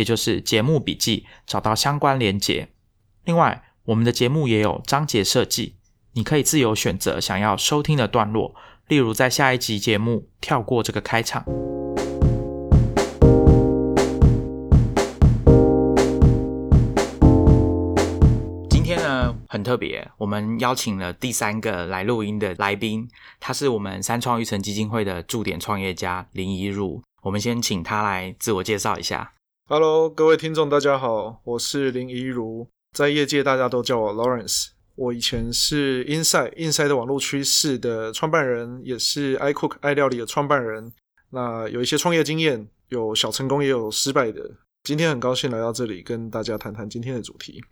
也就是节目笔记，找到相关连结。另外，我们的节目也有章节设计，你可以自由选择想要收听的段落，例如在下一集节目跳过这个开场。今天呢很特别，我们邀请了第三个来录音的来宾，他是我们三创育成基金会的驻点创业家林怡如。我们先请他来自我介绍一下。Hello，各位听众，大家好，我是林怡如，在业界大家都叫我 Lawrence。我以前是 Inside Inside 的网络趋势的创办人，也是 iCook 爱料理的创办人。那有一些创业经验，有小成功，也有失败的。今天很高兴来到这里，跟大家谈谈今天的主题。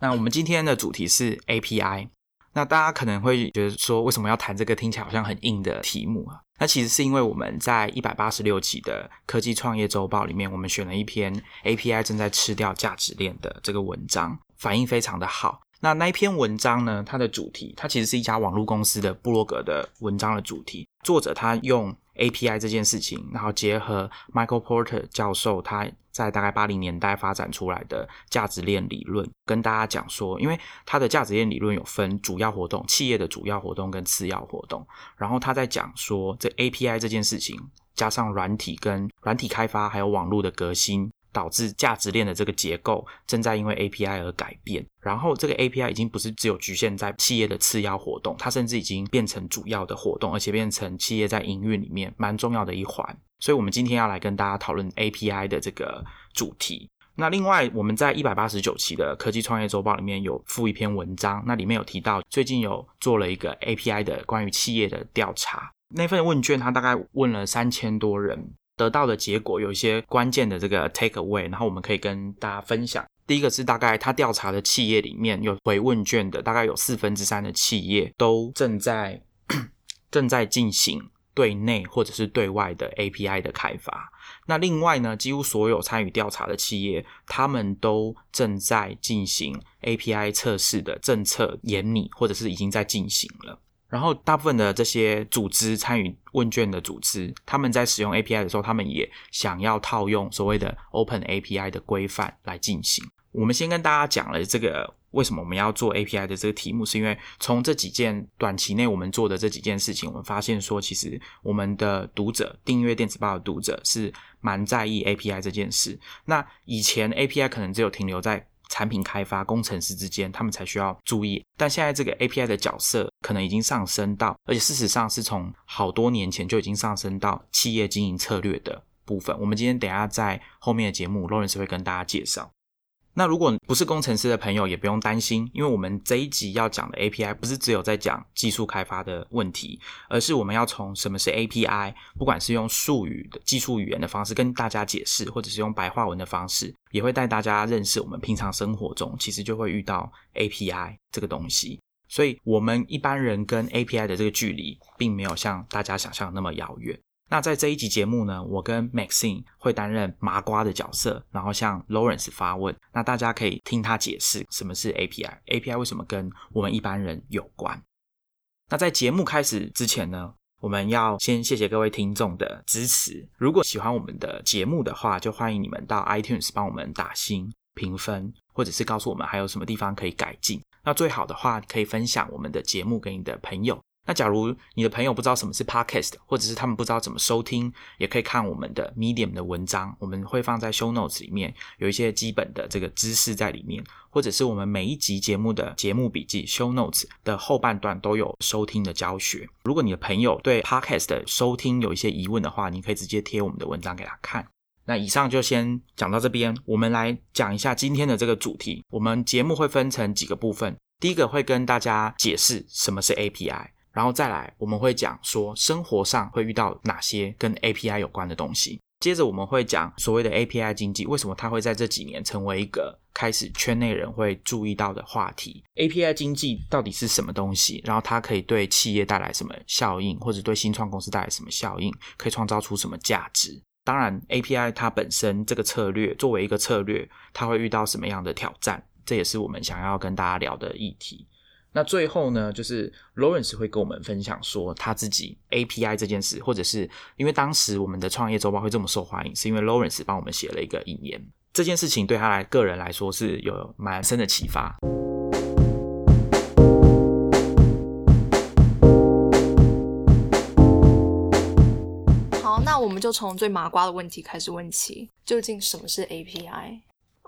那我们今天的主题是 API。那大家可能会觉得说，为什么要谈这个听起来好像很硬的题目啊？那其实是因为我们在一百八十六期的科技创业周报里面，我们选了一篇 API 正在吃掉价值链的这个文章，反应非常的好。那那一篇文章呢，它的主题，它其实是一家网络公司的布洛格的文章的主题，作者他用。API 这件事情，然后结合 Michael Porter 教授他在大概八零年代发展出来的价值链理论，跟大家讲说，因为他的价值链理论有分主要活动、企业的主要活动跟次要活动，然后他在讲说，这 API 这件事情，加上软体跟软体开发，还有网络的革新。导致价值链的这个结构正在因为 API 而改变，然后这个 API 已经不是只有局限在企业的次要活动，它甚至已经变成主要的活动，而且变成企业在营运里面蛮重要的一环。所以，我们今天要来跟大家讨论 API 的这个主题。那另外，我们在一百八十九期的科技创业周报里面有附一篇文章，那里面有提到最近有做了一个 API 的关于企业的调查，那份问卷它大概问了三千多人。得到的结果有一些关键的这个 take away，然后我们可以跟大家分享。第一个是大概他调查的企业里面有回问卷的，大概有四分之三的企业都正在 正在进行对内或者是对外的 API 的开发。那另外呢，几乎所有参与调查的企业，他们都正在进行 API 测试的政策研拟，或者是已经在进行了。然后，大部分的这些组织参与问卷的组织，他们在使用 API 的时候，他们也想要套用所谓的 Open API 的规范来进行。我们先跟大家讲了这个为什么我们要做 API 的这个题目，是因为从这几件短期内我们做的这几件事情，我们发现说，其实我们的读者订阅电子报的读者是蛮在意 API 这件事。那以前 API 可能只有停留在产品开发工程师之间，他们才需要注意。但现在这个 API 的角色可能已经上升到，而且事实上是从好多年前就已经上升到企业经营策略的部分。我们今天等下在后面的节目，Lawrence 会跟大家介绍。那如果不是工程师的朋友也不用担心，因为我们这一集要讲的 API 不是只有在讲技术开发的问题，而是我们要从什么是 API，不管是用术语的技术语言的方式跟大家解释，或者是用白话文的方式，也会带大家认识我们平常生活中其实就会遇到 API 这个东西。所以，我们一般人跟 API 的这个距离，并没有像大家想象那么遥远。那在这一集节目呢，我跟 Maxine 会担任麻瓜的角色，然后向 Lawrence 发问。那大家可以听他解释什么是 API，API 为什么跟我们一般人有关。那在节目开始之前呢，我们要先谢谢各位听众的支持。如果喜欢我们的节目的话，就欢迎你们到 iTunes 帮我们打星评分，或者是告诉我们还有什么地方可以改进。那最好的话，可以分享我们的节目给你的朋友。那假如你的朋友不知道什么是 podcast，或者是他们不知道怎么收听，也可以看我们的 Medium 的文章，我们会放在 Show Notes 里面，有一些基本的这个知识在里面，或者是我们每一集节目的节目笔记 Show Notes 的后半段都有收听的教学。如果你的朋友对 podcast 的收听有一些疑问的话，你可以直接贴我们的文章给他看。那以上就先讲到这边，我们来讲一下今天的这个主题。我们节目会分成几个部分，第一个会跟大家解释什么是 API。然后再来，我们会讲说生活上会遇到哪些跟 API 有关的东西。接着我们会讲所谓的 API 经济，为什么它会在这几年成为一个开始圈内人会注意到的话题？API 经济到底是什么东西？然后它可以对企业带来什么效应，或者对新创公司带来什么效应？可以创造出什么价值？当然，API 它本身这个策略作为一个策略，它会遇到什么样的挑战？这也是我们想要跟大家聊的议题。那最后呢，就是 Lawrence 会跟我们分享说他自己 API 这件事，或者是因为当时我们的创业周报会这么受欢迎，是因为 Lawrence 帮我们写了一个引言。这件事情对他来个人来说是有蛮深的启发。好，那我们就从最麻瓜的问题开始问起，究竟什么是 API？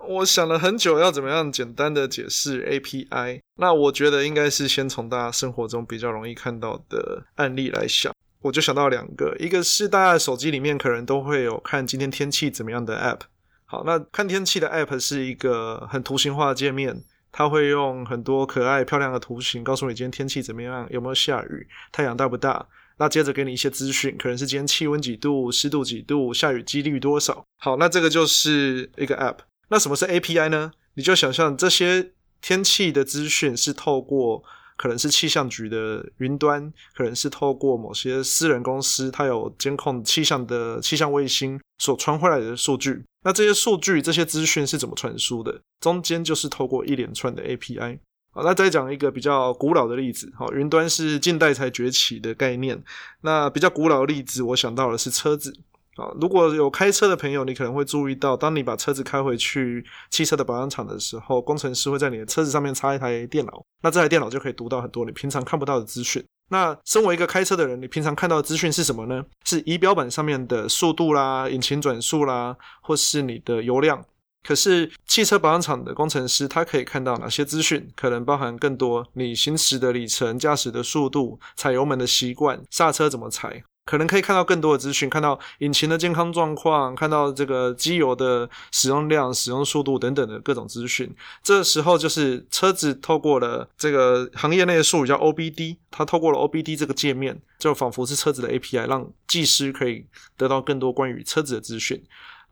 我想了很久，要怎么样简单的解释 API。那我觉得应该是先从大家生活中比较容易看到的案例来想。我就想到两个，一个是大家手机里面可能都会有看今天天气怎么样的 App。好，那看天气的 App 是一个很图形化的界面，它会用很多可爱漂亮的图形告诉你今天天气怎么样，有没有下雨，太阳大不大。那接着给你一些资讯，可能是今天气温几度，湿度几度，下雨几率多少。好，那这个就是一个 App。那什么是 API 呢？你就想象这些天气的资讯是透过可能是气象局的云端，可能是透过某些私人公司，它有监控气象的气象卫星所传回来的数据。那这些数据、这些资讯是怎么传输的？中间就是透过一连串的 API。好，那再讲一个比较古老的例子。好，云端是近代才崛起的概念。那比较古老的例子，我想到的是车子。啊，如果有开车的朋友，你可能会注意到，当你把车子开回去汽车的保养厂的时候，工程师会在你的车子上面插一台电脑，那这台电脑就可以读到很多你平常看不到的资讯。那身为一个开车的人，你平常看到的资讯是什么呢？是仪表板上面的速度啦、引擎转速啦，或是你的油量。可是汽车保养厂的工程师，他可以看到哪些资讯？可能包含更多你行驶的里程、驾驶的速度、踩油门的习惯、刹车怎么踩。可能可以看到更多的资讯，看到引擎的健康状况，看到这个机油的使用量、使用速度等等的各种资讯。这时候就是车子透过了这个行业内的术语叫 OBD，它透过了 OBD 这个界面，就仿佛是车子的 API，让技师可以得到更多关于车子的资讯。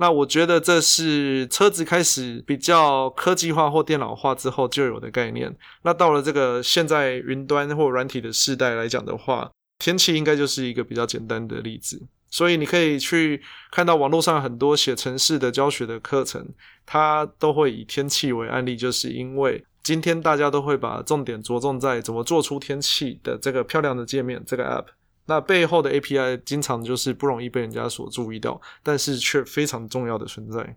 那我觉得这是车子开始比较科技化或电脑化之后就有的概念。那到了这个现在云端或软体的时代来讲的话，天气应该就是一个比较简单的例子，所以你可以去看到网络上很多写程式的教学的课程，它都会以天气为案例，就是因为今天大家都会把重点着重在怎么做出天气的这个漂亮的界面，这个 app，那背后的 API 经常就是不容易被人家所注意到，但是却非常重要的存在。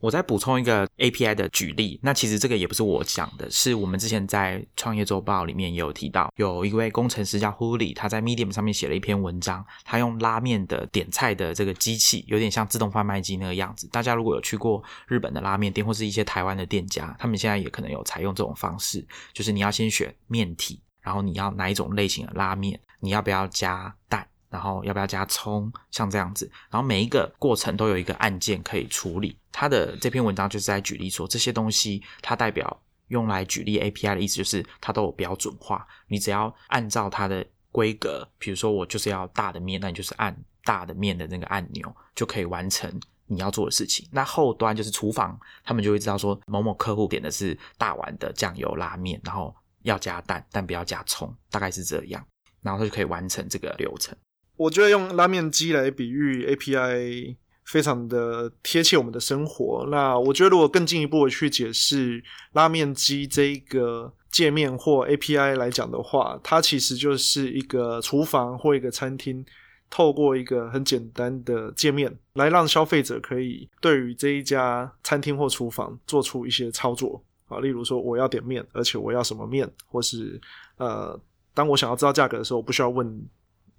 我再补充一个 API 的举例，那其实这个也不是我讲的，是我们之前在创业周报里面也有提到，有一位工程师叫 Huli，他在 Medium 上面写了一篇文章，他用拉面的点菜的这个机器，有点像自动贩卖机那个样子。大家如果有去过日本的拉面店或是一些台湾的店家，他们现在也可能有采用这种方式，就是你要先选面体，然后你要哪一种类型的拉面，你要不要加蛋。然后要不要加葱，像这样子，然后每一个过程都有一个按键可以处理。他的这篇文章就是在举例说，这些东西它代表用来举例 API 的意思，就是它都有标准化。你只要按照它的规格，比如说我就是要大的面，那你就是按大的面的那个按钮，就可以完成你要做的事情。那后端就是厨房，他们就会知道说某某客户点的是大碗的酱油拉面，然后要加蛋，但不要加葱，大概是这样，然后他就可以完成这个流程。我觉得用拉面机来比喻 API，非常的贴切我们的生活。那我觉得如果更进一步的去解释拉面机这一个界面或 API 来讲的话，它其实就是一个厨房或一个餐厅，透过一个很简单的界面，来让消费者可以对于这一家餐厅或厨房做出一些操作啊，例如说我要点面，而且我要什么面，或是呃，当我想要知道价格的时候，我不需要问。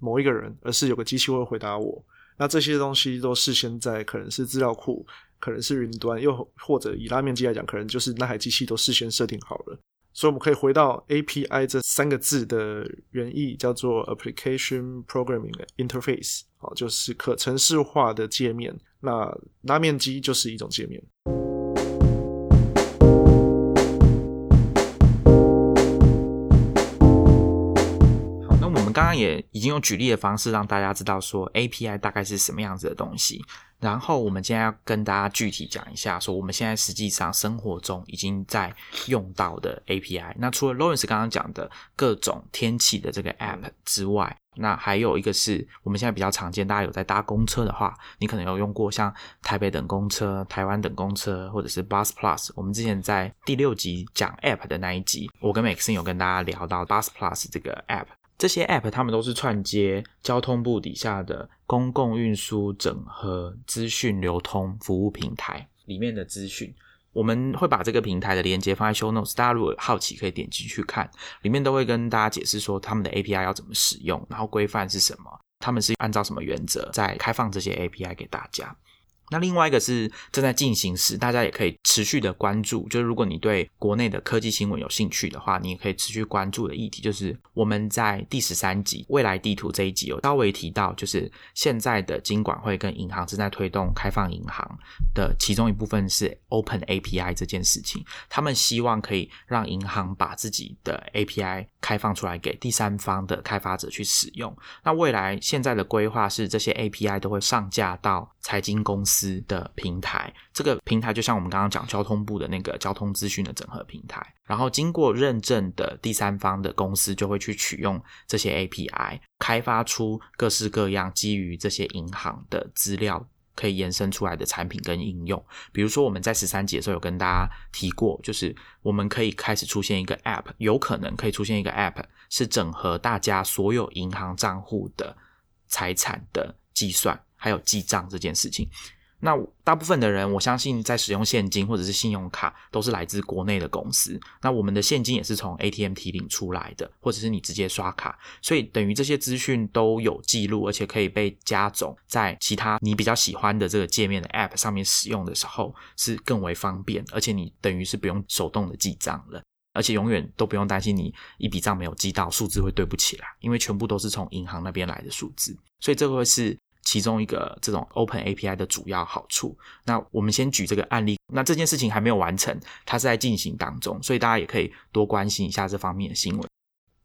某一个人，而是有个机器会回答我。那这些东西都事先在可能是资料库，可能是云端，又或者以拉面机来讲，可能就是那台机器都事先设定好了。所以我们可以回到 API 这三个字的原意，叫做 Application Programming Interface，好，就是可程式化的界面。那拉面机就是一种界面。刚刚也已经用举例的方式让大家知道说 API 大概是什么样子的东西。然后我们今天要跟大家具体讲一下，说我们现在实际上生活中已经在用到的 API。那除了 Lawrence 刚刚讲的各种天气的这个 App 之外，那还有一个是我们现在比较常见，大家有在搭公车的话，你可能有用过像台北等公车、台湾等公车，或者是 Bus Plus。我们之前在第六集讲 App 的那一集，我跟 Maxine 有跟大家聊到 Bus Plus 这个 App。这些 App 它们都是串接交通部底下的公共运输整合资讯流通服务平台里面的资讯。我们会把这个平台的链接放在 Show Notes，大家如果好奇可以点进去看，里面都会跟大家解释说他们的 API 要怎么使用，然后规范是什么，他们是按照什么原则在开放这些 API 给大家。那另外一个是正在进行时，大家也可以持续的关注。就是如果你对国内的科技新闻有兴趣的话，你也可以持续关注的议题，就是我们在第十三集未来地图这一集有稍微提到，就是现在的金管会跟银行正在推动开放银行的其中一部分是 Open API 这件事情。他们希望可以让银行把自己的 API 开放出来给第三方的开发者去使用。那未来现在的规划是，这些 API 都会上架到财经公司。的平台，这个平台就像我们刚刚讲交通部的那个交通资讯的整合平台，然后经过认证的第三方的公司就会去取用这些 API，开发出各式各样基于这些银行的资料可以延伸出来的产品跟应用。比如说我们在十三节的时候有跟大家提过，就是我们可以开始出现一个 App，有可能可以出现一个 App 是整合大家所有银行账户的财产的计算还有记账这件事情。那大部分的人，我相信在使用现金或者是信用卡，都是来自国内的公司。那我们的现金也是从 ATM 提领出来的，或者是你直接刷卡，所以等于这些资讯都有记录，而且可以被加总在其他你比较喜欢的这个界面的 App 上面使用的时候，是更为方便。而且你等于是不用手动的记账了，而且永远都不用担心你一笔账没有记到，数字会对不起来，因为全部都是从银行那边来的数字，所以这个是。其中一个这种 Open API 的主要好处，那我们先举这个案例。那这件事情还没有完成，它是在进行当中，所以大家也可以多关心一下这方面的新闻。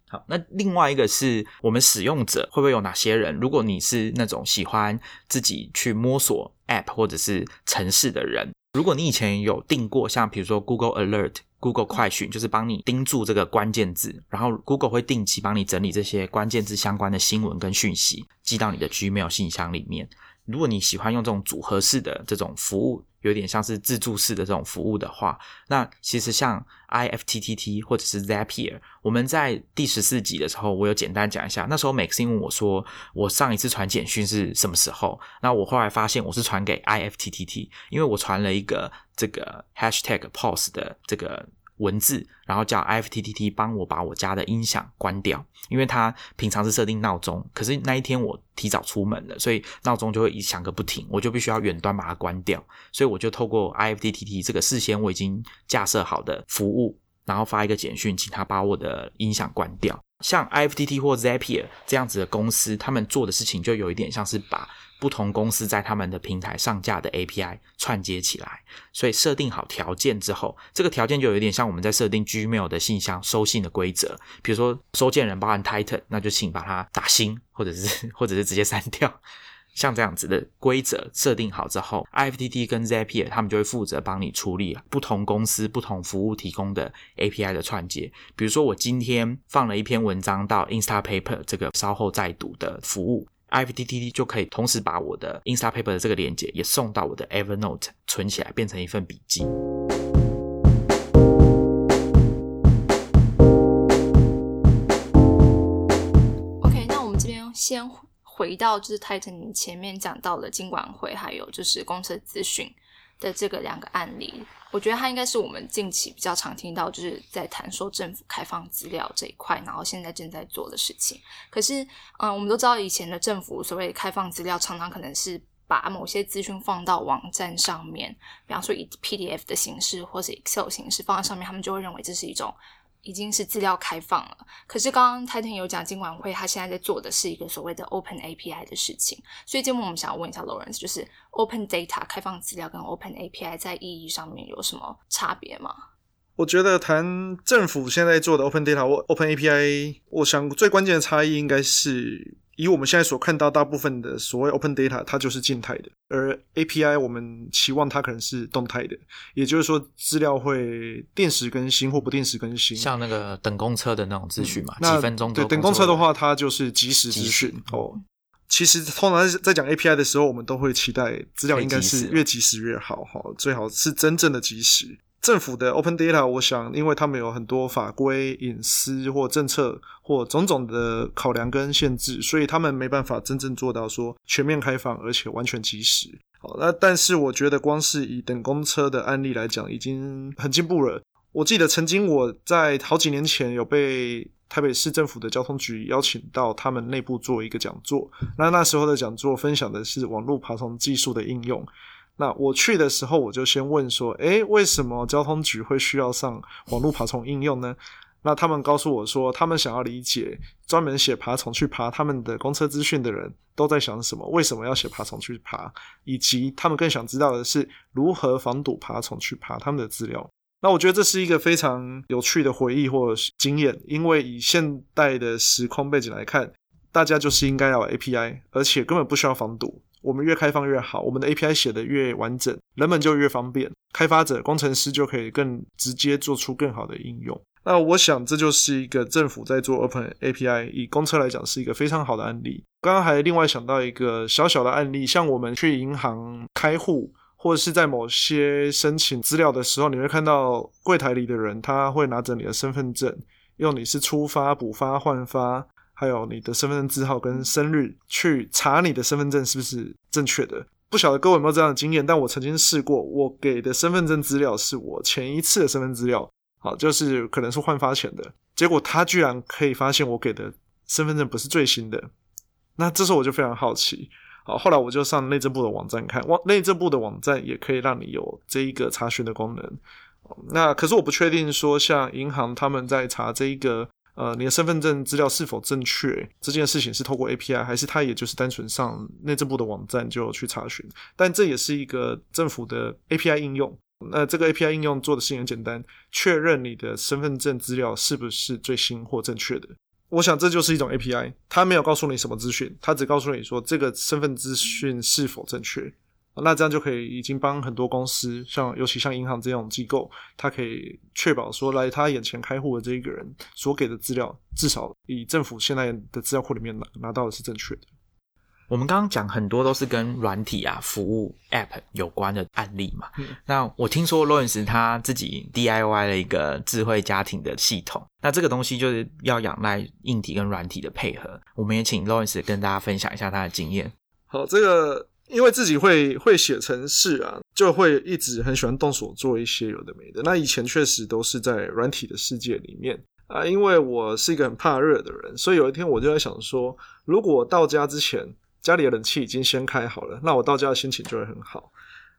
好，那另外一个是我们使用者会不会有哪些人？如果你是那种喜欢自己去摸索 App 或者是城市的人，如果你以前有订过像比如说 Google Alert。Google 快讯就是帮你盯住这个关键字，然后 Google 会定期帮你整理这些关键字相关的新闻跟讯息，寄到你的 Gmail 信箱里面。如果你喜欢用这种组合式的这种服务，有点像是自助式的这种服务的话，那其实像 IFTTT 或者是 Zapier，我们在第十四集的时候，我有简单讲一下。那时候 Maxine 问我说，我上一次传简讯是什么时候？那我后来发现我是传给 IFTTT，因为我传了一个这个 Hashtag Pause 的这个。文字，然后叫 IFTTT 帮我把我家的音响关掉，因为它平常是设定闹钟，可是那一天我提早出门了，所以闹钟就会一响个不停，我就必须要远端把它关掉，所以我就透过 IFTTT 这个事先我已经架设好的服务，然后发一个简讯，请他把我的音响关掉。像 IFTTT 或 Zapier 这样子的公司，他们做的事情就有一点像是把。不同公司在他们的平台上架的 API 串接起来，所以设定好条件之后，这个条件就有点像我们在设定 Gmail 的信箱收信的规则。比如说收件人包含 Titan，那就请把它打星，或者是 或者是直接删掉。像这样子的规则设定好之后，IFTT 跟 Zapier 他们就会负责帮你处理不同公司不同服务提供的 API 的串接。比如说我今天放了一篇文章到 Instapaper 这个稍后再读的服务。IFTTT 就可以同时把我的 Instapaper 的这个链接也送到我的 Evernote 存起来，变成一份笔记。OK，那我们这边先回到就是 Titan 前面讲到的金管会，还有就是公司资讯。的这个两个案例，我觉得它应该是我们近期比较常听到，就是在谈说政府开放资料这一块，然后现在正在做的事情。可是，嗯，我们都知道以前的政府所谓开放资料，常常可能是把某些资讯放到网站上面，比方说以 PDF 的形式或是 Excel 形式放在上面，他们就会认为这是一种。已经是资料开放了，可是刚刚 Titan 有讲，金管会他现在在做的是一个所谓的 Open API 的事情，所以节目我们想要问一下 Lawrence，就是 Open Data 开放资料跟 Open API 在意义上面有什么差别吗？我觉得谈政府现在做的 Open Data 或 Open API，我想最关键的差异应该是。以我们现在所看到，大部分的所谓 open data，它就是静态的，而 API 我们期望它可能是动态的，也就是说资料会定时更新或不定时更新，像那个等公车的那种资讯嘛，几分钟对等公车的话，它就是即时资讯哦。其实通常在讲 API 的时候，我们都会期待资料应该是越及时越好，哈，最好是真正的及时。政府的 open data，我想，因为他们有很多法规、隐私或政策或种种的考量跟限制，所以他们没办法真正做到说全面开放，而且完全及时。好，那但是我觉得，光是以等公车的案例来讲，已经很进步了。我记得曾经我在好几年前有被台北市政府的交通局邀请到他们内部做一个讲座，那那时候的讲座分享的是网络爬虫技术的应用。那我去的时候，我就先问说：“诶，为什么交通局会需要上网络爬虫应用呢？”那他们告诉我说，他们想要理解专门写爬虫去爬他们的公车资讯的人都在想什么，为什么要写爬虫去爬，以及他们更想知道的是如何防堵爬虫去爬他们的资料。那我觉得这是一个非常有趣的回忆或经验，因为以现代的时空背景来看，大家就是应该要 API，而且根本不需要防堵。我们越开放越好，我们的 API 写的越完整，人们就越方便，开发者、工程师就可以更直接做出更好的应用。那我想这就是一个政府在做 Open API，以公车来讲是一个非常好的案例。刚刚还另外想到一个小小的案例，像我们去银行开户，或者是在某些申请资料的时候，你会看到柜台里的人，他会拿着你的身份证，用你是出发、补发、换发。还有你的身份证字号跟生日，去查你的身份证是不是正确的？不晓得各位有没有这样的经验？但我曾经试过，我给的身份证资料是我前一次的身份资料，好，就是可能是换发前的，结果他居然可以发现我给的身份证不是最新的。那这时候我就非常好奇，好，后来我就上内政部的网站看，网内政部的网站也可以让你有这一个查询的功能。那可是我不确定说，像银行他们在查这一个。呃，你的身份证资料是否正确？这件事情是透过 API，还是他也就是单纯上内政部的网站就去查询？但这也是一个政府的 API 应用。那这个 API 应用做的事情很简单，确认你的身份证资料是不是最新或正确的。我想这就是一种 API，它没有告诉你什么资讯，它只告诉你说这个身份资讯是否正确。那这样就可以已经帮很多公司，像尤其像银行这种机构，它可以确保说来他眼前开户的这一个人所给的资料，至少以政府现在的资料库里面拿拿到的是正确的。我们刚刚讲很多都是跟软体啊、服务 App 有关的案例嘛。那我听说 Lawrence 他自己 DIY 了一个智慧家庭的系统，那这个东西就是要仰赖硬体跟软体的配合。我们也请 Lawrence 跟大家分享一下他的经验。好，这个。因为自己会会写程式啊，就会一直很喜欢动手做一些有的没的。那以前确实都是在软体的世界里面啊，因为我是一个很怕热的人，所以有一天我就在想说，如果到家之前家里的冷气已经先开好了，那我到家的心情就会很好。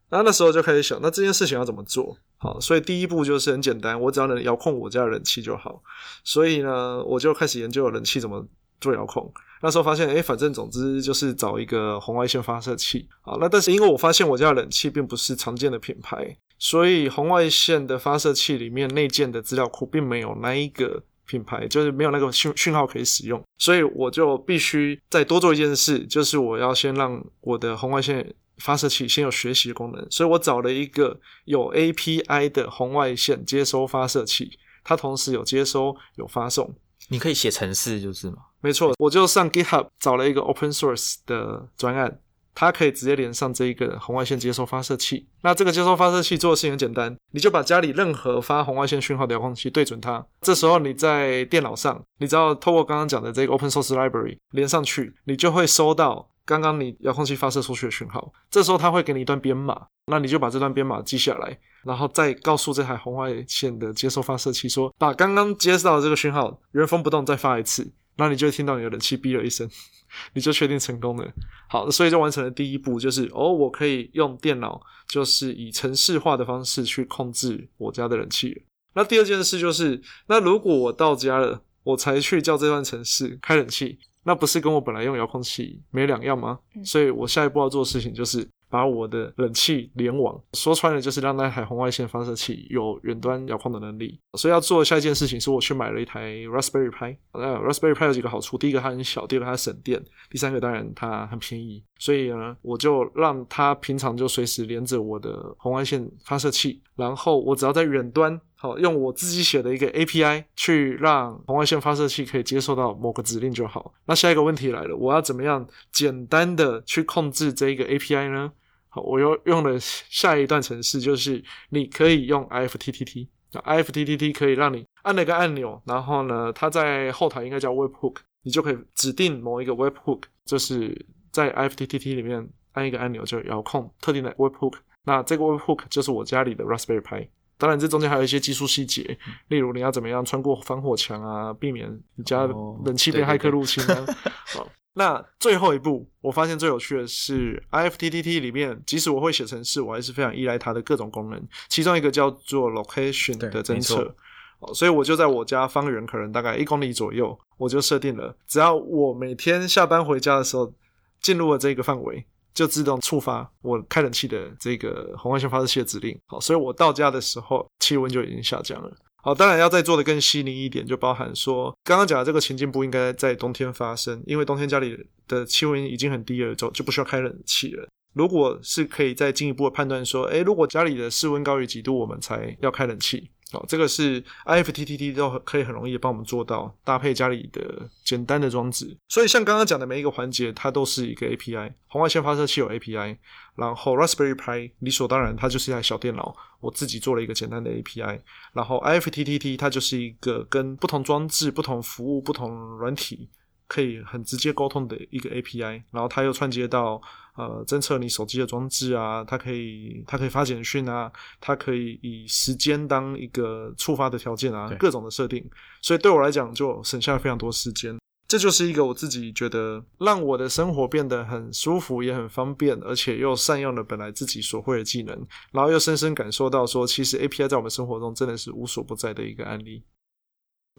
那那时候就开始想，那这件事情要怎么做？好，所以第一步就是很简单，我只要能遥控我家的冷气就好。所以呢，我就开始研究冷气怎么做遥控。那时候发现，哎，反正总之就是找一个红外线发射器啊。那但是因为我发现我家的冷气并不是常见的品牌，所以红外线的发射器里面内建的资料库并没有那一个品牌，就是没有那个讯讯号可以使用。所以我就必须再多做一件事，就是我要先让我的红外线发射器先有学习功能。所以我找了一个有 API 的红外线接收发射器，它同时有接收有发送。你可以写程式就是吗？没错，我就上 GitHub 找了一个 Open Source 的专案，它可以直接连上这一个红外线接收发射器。那这个接收发射器做的事情很简单，你就把家里任何发红外线讯号的遥控器对准它。这时候你在电脑上，你只要透过刚刚讲的这个 Open Source Library 连上去，你就会收到刚刚你遥控器发射出去的讯号。这时候它会给你一段编码，那你就把这段编码记下来，然后再告诉这台红外线的接收发射器说，把刚刚接收到的这个讯号原封不动再发一次。那你就会听到你的冷气哔了一声，你就确定成功了。好，所以就完成了第一步，就是哦，我可以用电脑，就是以程式化的方式去控制我家的冷气。那第二件事就是，那如果我到家了，我才去叫这段程式开冷气，那不是跟我本来用遥控器没两样吗？所以我下一步要做的事情就是。把我的冷气联网。说穿了就是让那台红外线发射器有远端遥控的能力。所以要做下一件事情是，我去买了一台 Raspberry Pi。呃，Raspberry Pi 有几个好处：第一个它很小，第二个它省电，第三个当然它很便宜。所以呢，我就让它平常就随时连着我的红外线发射器，然后我只要在远端，好用我自己写的一个 API 去让红外线发射器可以接受到某个指令就好。那下一个问题来了，我要怎么样简单的去控制这一个 API 呢？好，我又用了下一段程式，就是你可以用 IFTTT。那 IFTTT 可以让你按了一个按钮，然后呢，它在后台应该叫 Webhook，你就可以指定某一个 Webhook，就是在 IFTTT 里面按一个按钮就遥控特定的 Webhook。那这个 Webhook 就是我家里的 Raspberry Pi。当然，这中间还有一些技术细节，例如你要怎么样穿过防火墙啊，避免你家冷气被骇客入侵啊。好，那最后一步，我发现最有趣的是 IFTTT 里面，即使我会写程式，我还是非常依赖它的各种功能。其中一个叫做 Location 的侦测，哦，所以我就在我家方圆可能大概一公里左右，我就设定了，只要我每天下班回家的时候进入了这个范围。就自动触发我开冷气的这个红外线发射器的指令。好，所以我到家的时候气温就已经下降了。好，当然要再做的更细腻一点，就包含说刚刚讲的这个情境不应该在冬天发生，因为冬天家里的气温已经很低了，就就不需要开冷气了。如果是可以再进一步的判断说，诶，如果家里的室温高于几度，我们才要开冷气。哦，这个是 IFTTT 都可以很容易帮我们做到搭配家里的简单的装置，所以像刚刚讲的每一个环节，它都是一个 API。红外线发射器有 API，然后 Raspberry Pi 理所当然它就是一台小电脑，我自己做了一个简单的 API。然后 IFTTT 它就是一个跟不同装置、不同服务、不同软体。可以很直接沟通的一个 API，然后它又串接到呃侦测你手机的装置啊，它可以它可以发简讯啊，它可以以时间当一个触发的条件啊，各种的设定，所以对我来讲就省下了非常多时间。这就是一个我自己觉得让我的生活变得很舒服，也很方便，而且又善用了本来自己所会的技能，然后又深深感受到说，其实 API 在我们生活中真的是无所不在的一个案例。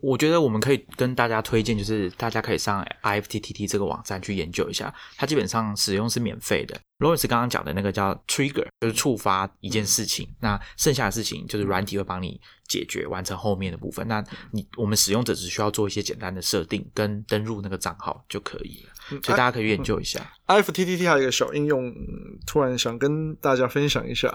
我觉得我们可以跟大家推荐，就是大家可以上 IFTTT 这个网站去研究一下，它基本上使用是免费的。Lawrence 刚刚讲的那个叫 Trigger，就是触发一件事情，那剩下的事情就是软体会帮你解决，完成后面的部分。那你我们使用者只需要做一些简单的设定跟登录那个账号就可以了，所以大家可以研究一下。IFTTT 还有一个小应用，突然想跟大家分享一下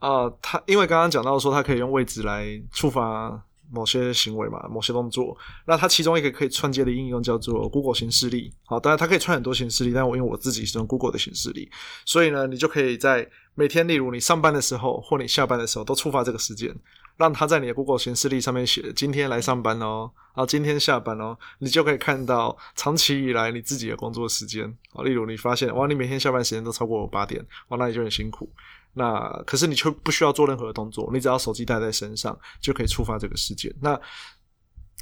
啊，它因为刚刚讲到说它可以用位置来触发。某些行为嘛，某些动作，那它其中一个可以串接的应用叫做 Google 形式力。好，当然它可以串很多形式力，但我因为我自己是用 Google 的形式力，所以呢，你就可以在每天，例如你上班的时候或你下班的时候，都触发这个时间，让它在你的 Google 形式力上面写今天来上班哦，啊，今天下班哦，你就可以看到长期以来你自己的工作时间。啊，例如你发现哇，你每天下班时间都超过八点，哇，那你就很辛苦。那可是你却不需要做任何的动作，你只要手机带在身上就可以触发这个事件。那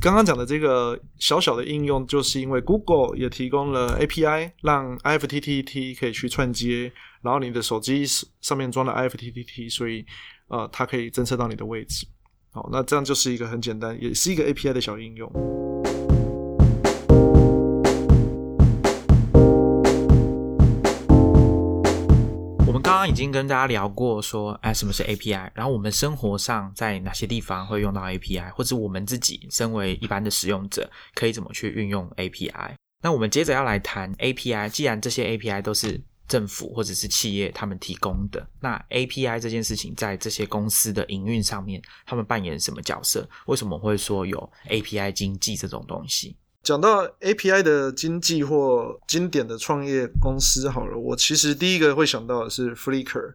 刚刚讲的这个小小的应用，就是因为 Google 也提供了 API，让 IFTTT 可以去串接，然后你的手机上面装了 IFTTT，所以呃，它可以侦测到你的位置。好，那这样就是一个很简单，也是一个 API 的小应用。刚已经跟大家聊过，说哎，什么是 API？然后我们生活上在哪些地方会用到 API，或者我们自己身为一般的使用者，可以怎么去运用 API？那我们接着要来谈 API。既然这些 API 都是政府或者是企业他们提供的，那 API 这件事情在这些公司的营运上面，他们扮演什么角色？为什么会说有 API 经济这种东西？讲到 API 的经济或经典的创业公司，好了，我其实第一个会想到的是 Flickr。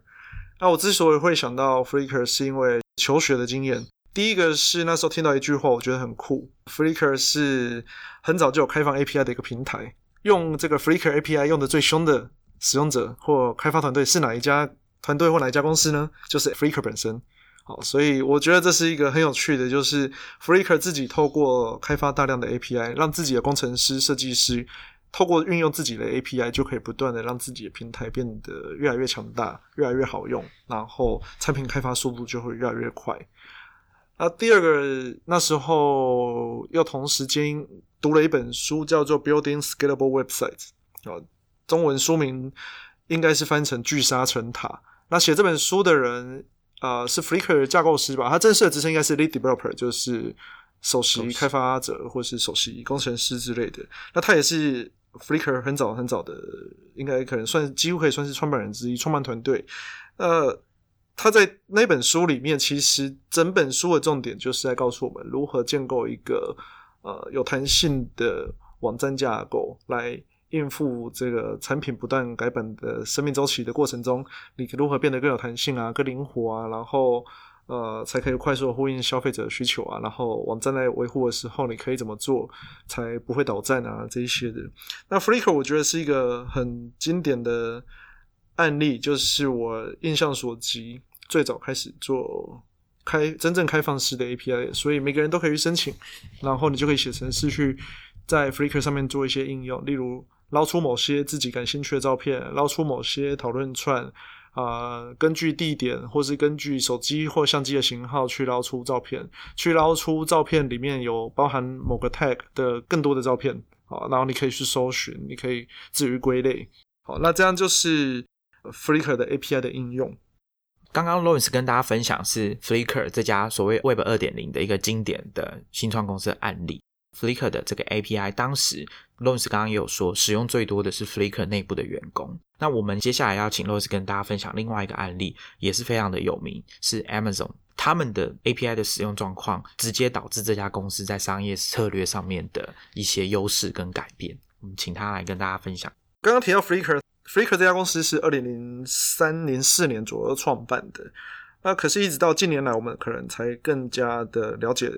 那我之所以会想到 Flickr，是因为求学的经验。第一个是那时候听到一句话，我觉得很酷。Flickr 是很早就有开放 API 的一个平台，用这个 Flickr API 用的最凶的使用者或开发团队是哪一家团队或哪一家公司呢？就是 Flickr 本身。好，所以我觉得这是一个很有趣的，就是 Flickr 自己透过开发大量的 API，让自己的工程师、设计师透过运用自己的 API，就可以不断的让自己的平台变得越来越强大、越来越好用，然后产品开发速度就会越来越快。那第二个，那时候又同时间读了一本书，叫做《Building Scalable Websites》，啊，中文书名应该是翻成聚沙成塔。那写这本书的人，呃，是 Flickr 架构师吧？他正式的职称应该是 Lead Developer，就是首席开发者或是首席工程师之类的。那他也是 Flickr 很早很早的，应该可能算几乎可以算是创办人之一，创办团队。呃，他在那本书里面，其实整本书的重点就是在告诉我们如何建构一个呃有弹性的网站架构来。应付这个产品不断改版的生命周期的过程中，你如何变得更有弹性啊、更灵活啊？然后呃，才可以快速呼应消费者的需求啊？然后网站在维护的时候，你可以怎么做才不会倒站啊？这一些的。那 Flickr 我觉得是一个很经典的案例，就是我印象所及，最早开始做开真正开放式的 API，所以每个人都可以去申请，然后你就可以写程式去在 Flickr 上面做一些应用，例如。捞出某些自己感兴趣的照片，捞出某些讨论串，啊，根据地点或是根据手机或相机的型号去捞出照片，去捞出照片里面有包含某个 tag 的更多的照片，好，然后你可以去搜寻，你可以至于归类，好，那这样就是 Flickr 的 API 的应用。刚刚 Lawrence 跟大家分享是 Flickr 这家所谓 Web 二点零的一个经典的新创公司的案例。Flickr 的这个 API，当时 Lawrence 刚刚也有说，使用最多的是 Flickr 内部的员工。那我们接下来要请 Lawrence 跟大家分享另外一个案例，也是非常的有名，是 Amazon 他们的 API 的使用状况，直接导致这家公司在商业策略上面的一些优势跟改变。我们请他来跟大家分享。刚刚提到 Flickr，Flickr 这家公司是二零零三零四年左右创办的，那可是一直到近年来，我们可能才更加的了解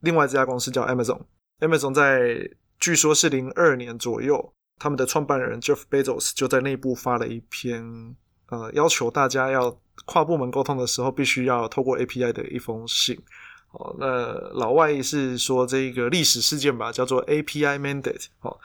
另外这家公司叫 Amazon。Amazon 在据说是零二年左右，他们的创办人 Jeff Bezos 就在内部发了一篇，呃，要求大家要跨部门沟通的时候，必须要透过 API 的一封信。哦，那老外是说这个历史事件吧，叫做 API Mandate。哦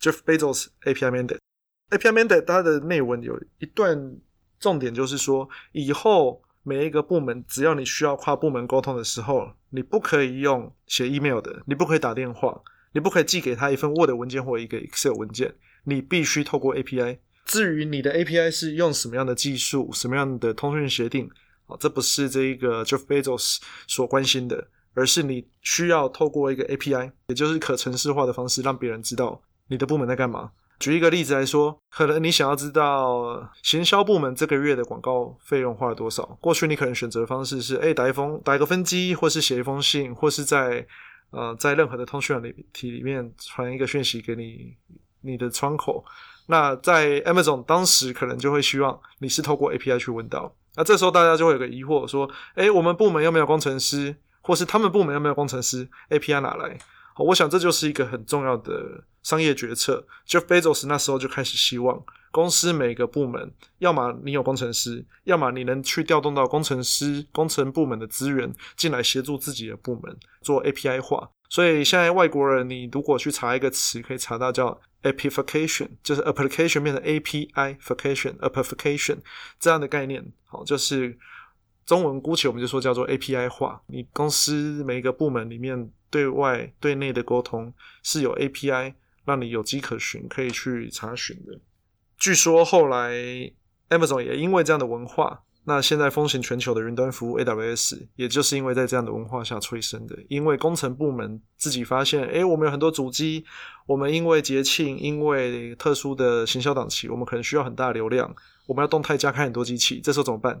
，Jeff Bezos API Mandate，API Mandate 它的内文有一段重点，就是说以后。每一个部门，只要你需要跨部门沟通的时候，你不可以用写 email 的，你不可以打电话，你不可以寄给他一份 Word 文件或一个 Excel 文件，你必须透过 API。至于你的 API 是用什么样的技术、什么样的通讯协定，啊，这不是这一个 Jeff Bezos 所关心的，而是你需要透过一个 API，也就是可程式化的方式，让别人知道你的部门在干嘛。举一个例子来说，可能你想要知道行销部门这个月的广告费用花了多少。过去你可能选择的方式是，哎，打一封打一个分机，或是写一封信，或是在呃在任何的通讯软体里面传一个讯息给你你的窗口。那在 Amazon 当时可能就会希望你是透过 API 去问到。那这时候大家就会有个疑惑，说，哎，我们部门有没有工程师，或是他们部门有没有工程师？API 哪来？我想这就是一个很重要的商业决策。Jeff Bezos 那时候就开始希望公司每个部门，要么你有工程师，要么你能去调动到工程师、工程部门的资源进来协助自己的部门做 API 化。所以现在外国人，你如果去查一个词，可以查到叫 Appification，就是 Application 变成 APIfication，Appification 这样的概念。好，就是中文姑且我们就说叫做 API 化。你公司每一个部门里面。对外对内的沟通是有 API 让你有迹可循，可以去查询的。据说后来 Amazon 也因为这样的文化，那现在风行全球的云端服务 AWS，也就是因为在这样的文化下催生的。因为工程部门自己发现，哎，我们有很多主机，我们因为节庆，因为特殊的行销档期，我们可能需要很大流量，我们要动态加开很多机器，这时候怎么办？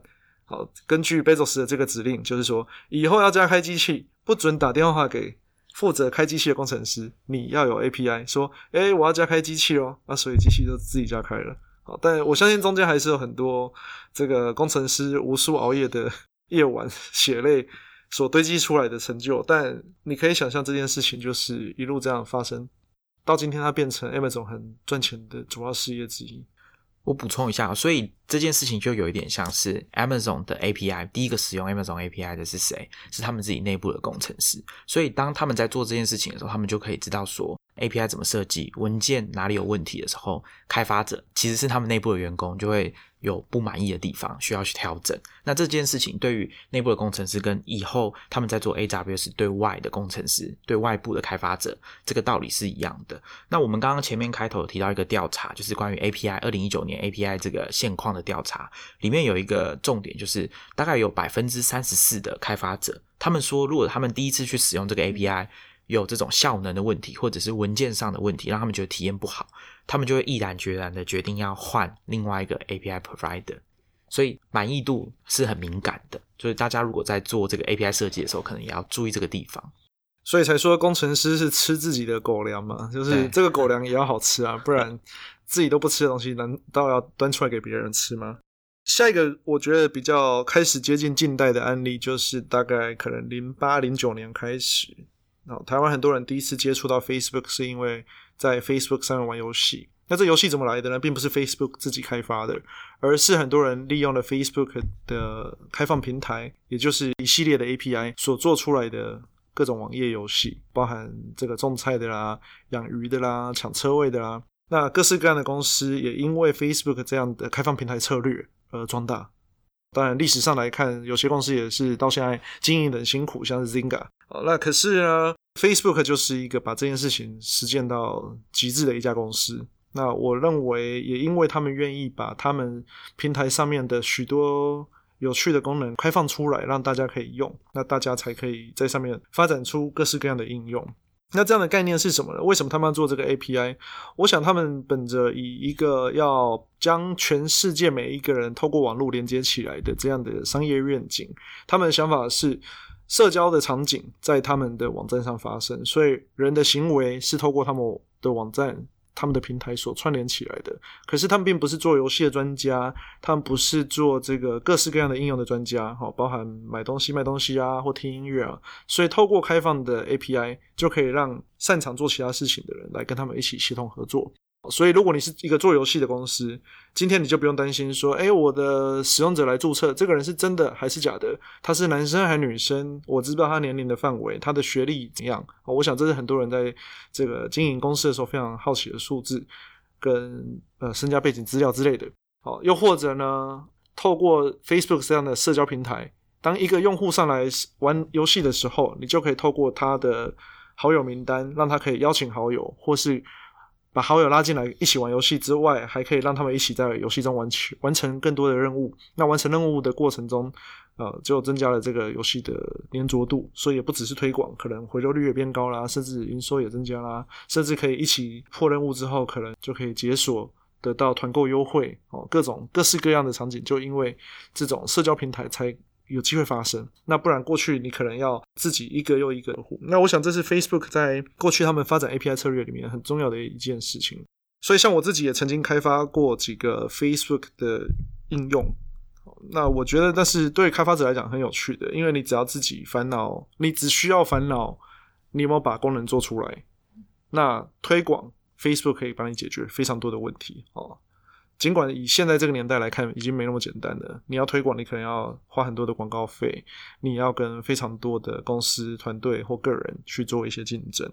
好，根据 Bezos 的这个指令，就是说以后要加开机器，不准打电话给负责开机器的工程师，你要有 API 说，哎，我要加开机器哦，那所以机器就自己加开了。好，但我相信中间还是有很多这个工程师无数熬夜的夜晚血泪所堆积出来的成就。但你可以想象这件事情就是一路这样发生，到今天它变成 Amazon 很赚钱的主要事业之一。我补充一下，所以这件事情就有一点像是 Amazon 的 API，第一个使用 Amazon API 的是谁？是他们自己内部的工程师。所以当他们在做这件事情的时候，他们就可以知道说 API 怎么设计，文件哪里有问题的时候，开发者其实是他们内部的员工就会。有不满意的地方需要去调整，那这件事情对于内部的工程师跟以后他们在做 AWS 对外的工程师、对外部的开发者，这个道理是一样的。那我们刚刚前面开头提到一个调查，就是关于 API 二零一九年 API 这个现况的调查，里面有一个重点，就是大概有百分之三十四的开发者，他们说如果他们第一次去使用这个 API。有这种效能的问题，或者是文件上的问题，让他们觉得体验不好，他们就会毅然决然的决定要换另外一个 API provider。所以满意度是很敏感的，就是大家如果在做这个 API 设计的时候，可能也要注意这个地方。所以才说工程师是吃自己的狗粮嘛，就是这个狗粮也要好吃啊，不然自己都不吃的东西，难道要端出来给别人吃吗？下一个我觉得比较开始接近近代的案例，就是大概可能零八零九年开始。台湾很多人第一次接触到 Facebook 是因为在 Facebook 上面玩游戏。那这游戏怎么来的呢？并不是 Facebook 自己开发的，而是很多人利用了 Facebook 的开放平台，也就是一系列的 API 所做出来的各种网页游戏，包含这个种菜的啦、养鱼的啦、抢车位的啦。那各式各样的公司也因为 Facebook 这样的开放平台策略而壮大。当然，历史上来看，有些公司也是到现在经营的很辛苦，像是 Zynga。那可是呢，Facebook 就是一个把这件事情实践到极致的一家公司。那我认为，也因为他们愿意把他们平台上面的许多有趣的功能开放出来，让大家可以用，那大家才可以在上面发展出各式各样的应用。那这样的概念是什么呢？为什么他们要做这个 API？我想他们本着以一个要将全世界每一个人透过网络连接起来的这样的商业愿景，他们的想法是社交的场景在他们的网站上发生，所以人的行为是透过他们的网站。他们的平台所串联起来的，可是他们并不是做游戏的专家，他们不是做这个各式各样的应用的专家，哈，包含买东西、卖东西啊，或听音乐啊，所以透过开放的 API 就可以让擅长做其他事情的人来跟他们一起协同合作。所以，如果你是一个做游戏的公司，今天你就不用担心说，哎，我的使用者来注册，这个人是真的还是假的？他是男生还是女生？我知道他年龄的范围，他的学历怎样？我想这是很多人在这个经营公司的时候非常好奇的数字，跟呃身家背景资料之类的。好，又或者呢，透过 Facebook 这样的社交平台，当一个用户上来玩游戏的时候，你就可以透过他的好友名单，让他可以邀请好友，或是。把好友拉进来一起玩游戏之外，还可以让他们一起在游戏中完成完成更多的任务。那完成任务的过程中，呃，就增加了这个游戏的粘着度，所以也不只是推广，可能回流率也变高啦，甚至营收也增加啦，甚至可以一起破任务之后，可能就可以解锁得到团购优惠哦，各种各式各样的场景，就因为这种社交平台才。有机会发生，那不然过去你可能要自己一个又一个的户。那我想这是 Facebook 在过去他们发展 API 策略里面很重要的一件事情。所以像我自己也曾经开发过几个 Facebook 的应用，那我觉得那是对开发者来讲很有趣的，因为你只要自己烦恼，你只需要烦恼你有没有把功能做出来，那推广 Facebook 可以帮你解决非常多的问题哦。尽管以现在这个年代来看，已经没那么简单了。你要推广，你可能要花很多的广告费，你要跟非常多的公司、团队或个人去做一些竞争。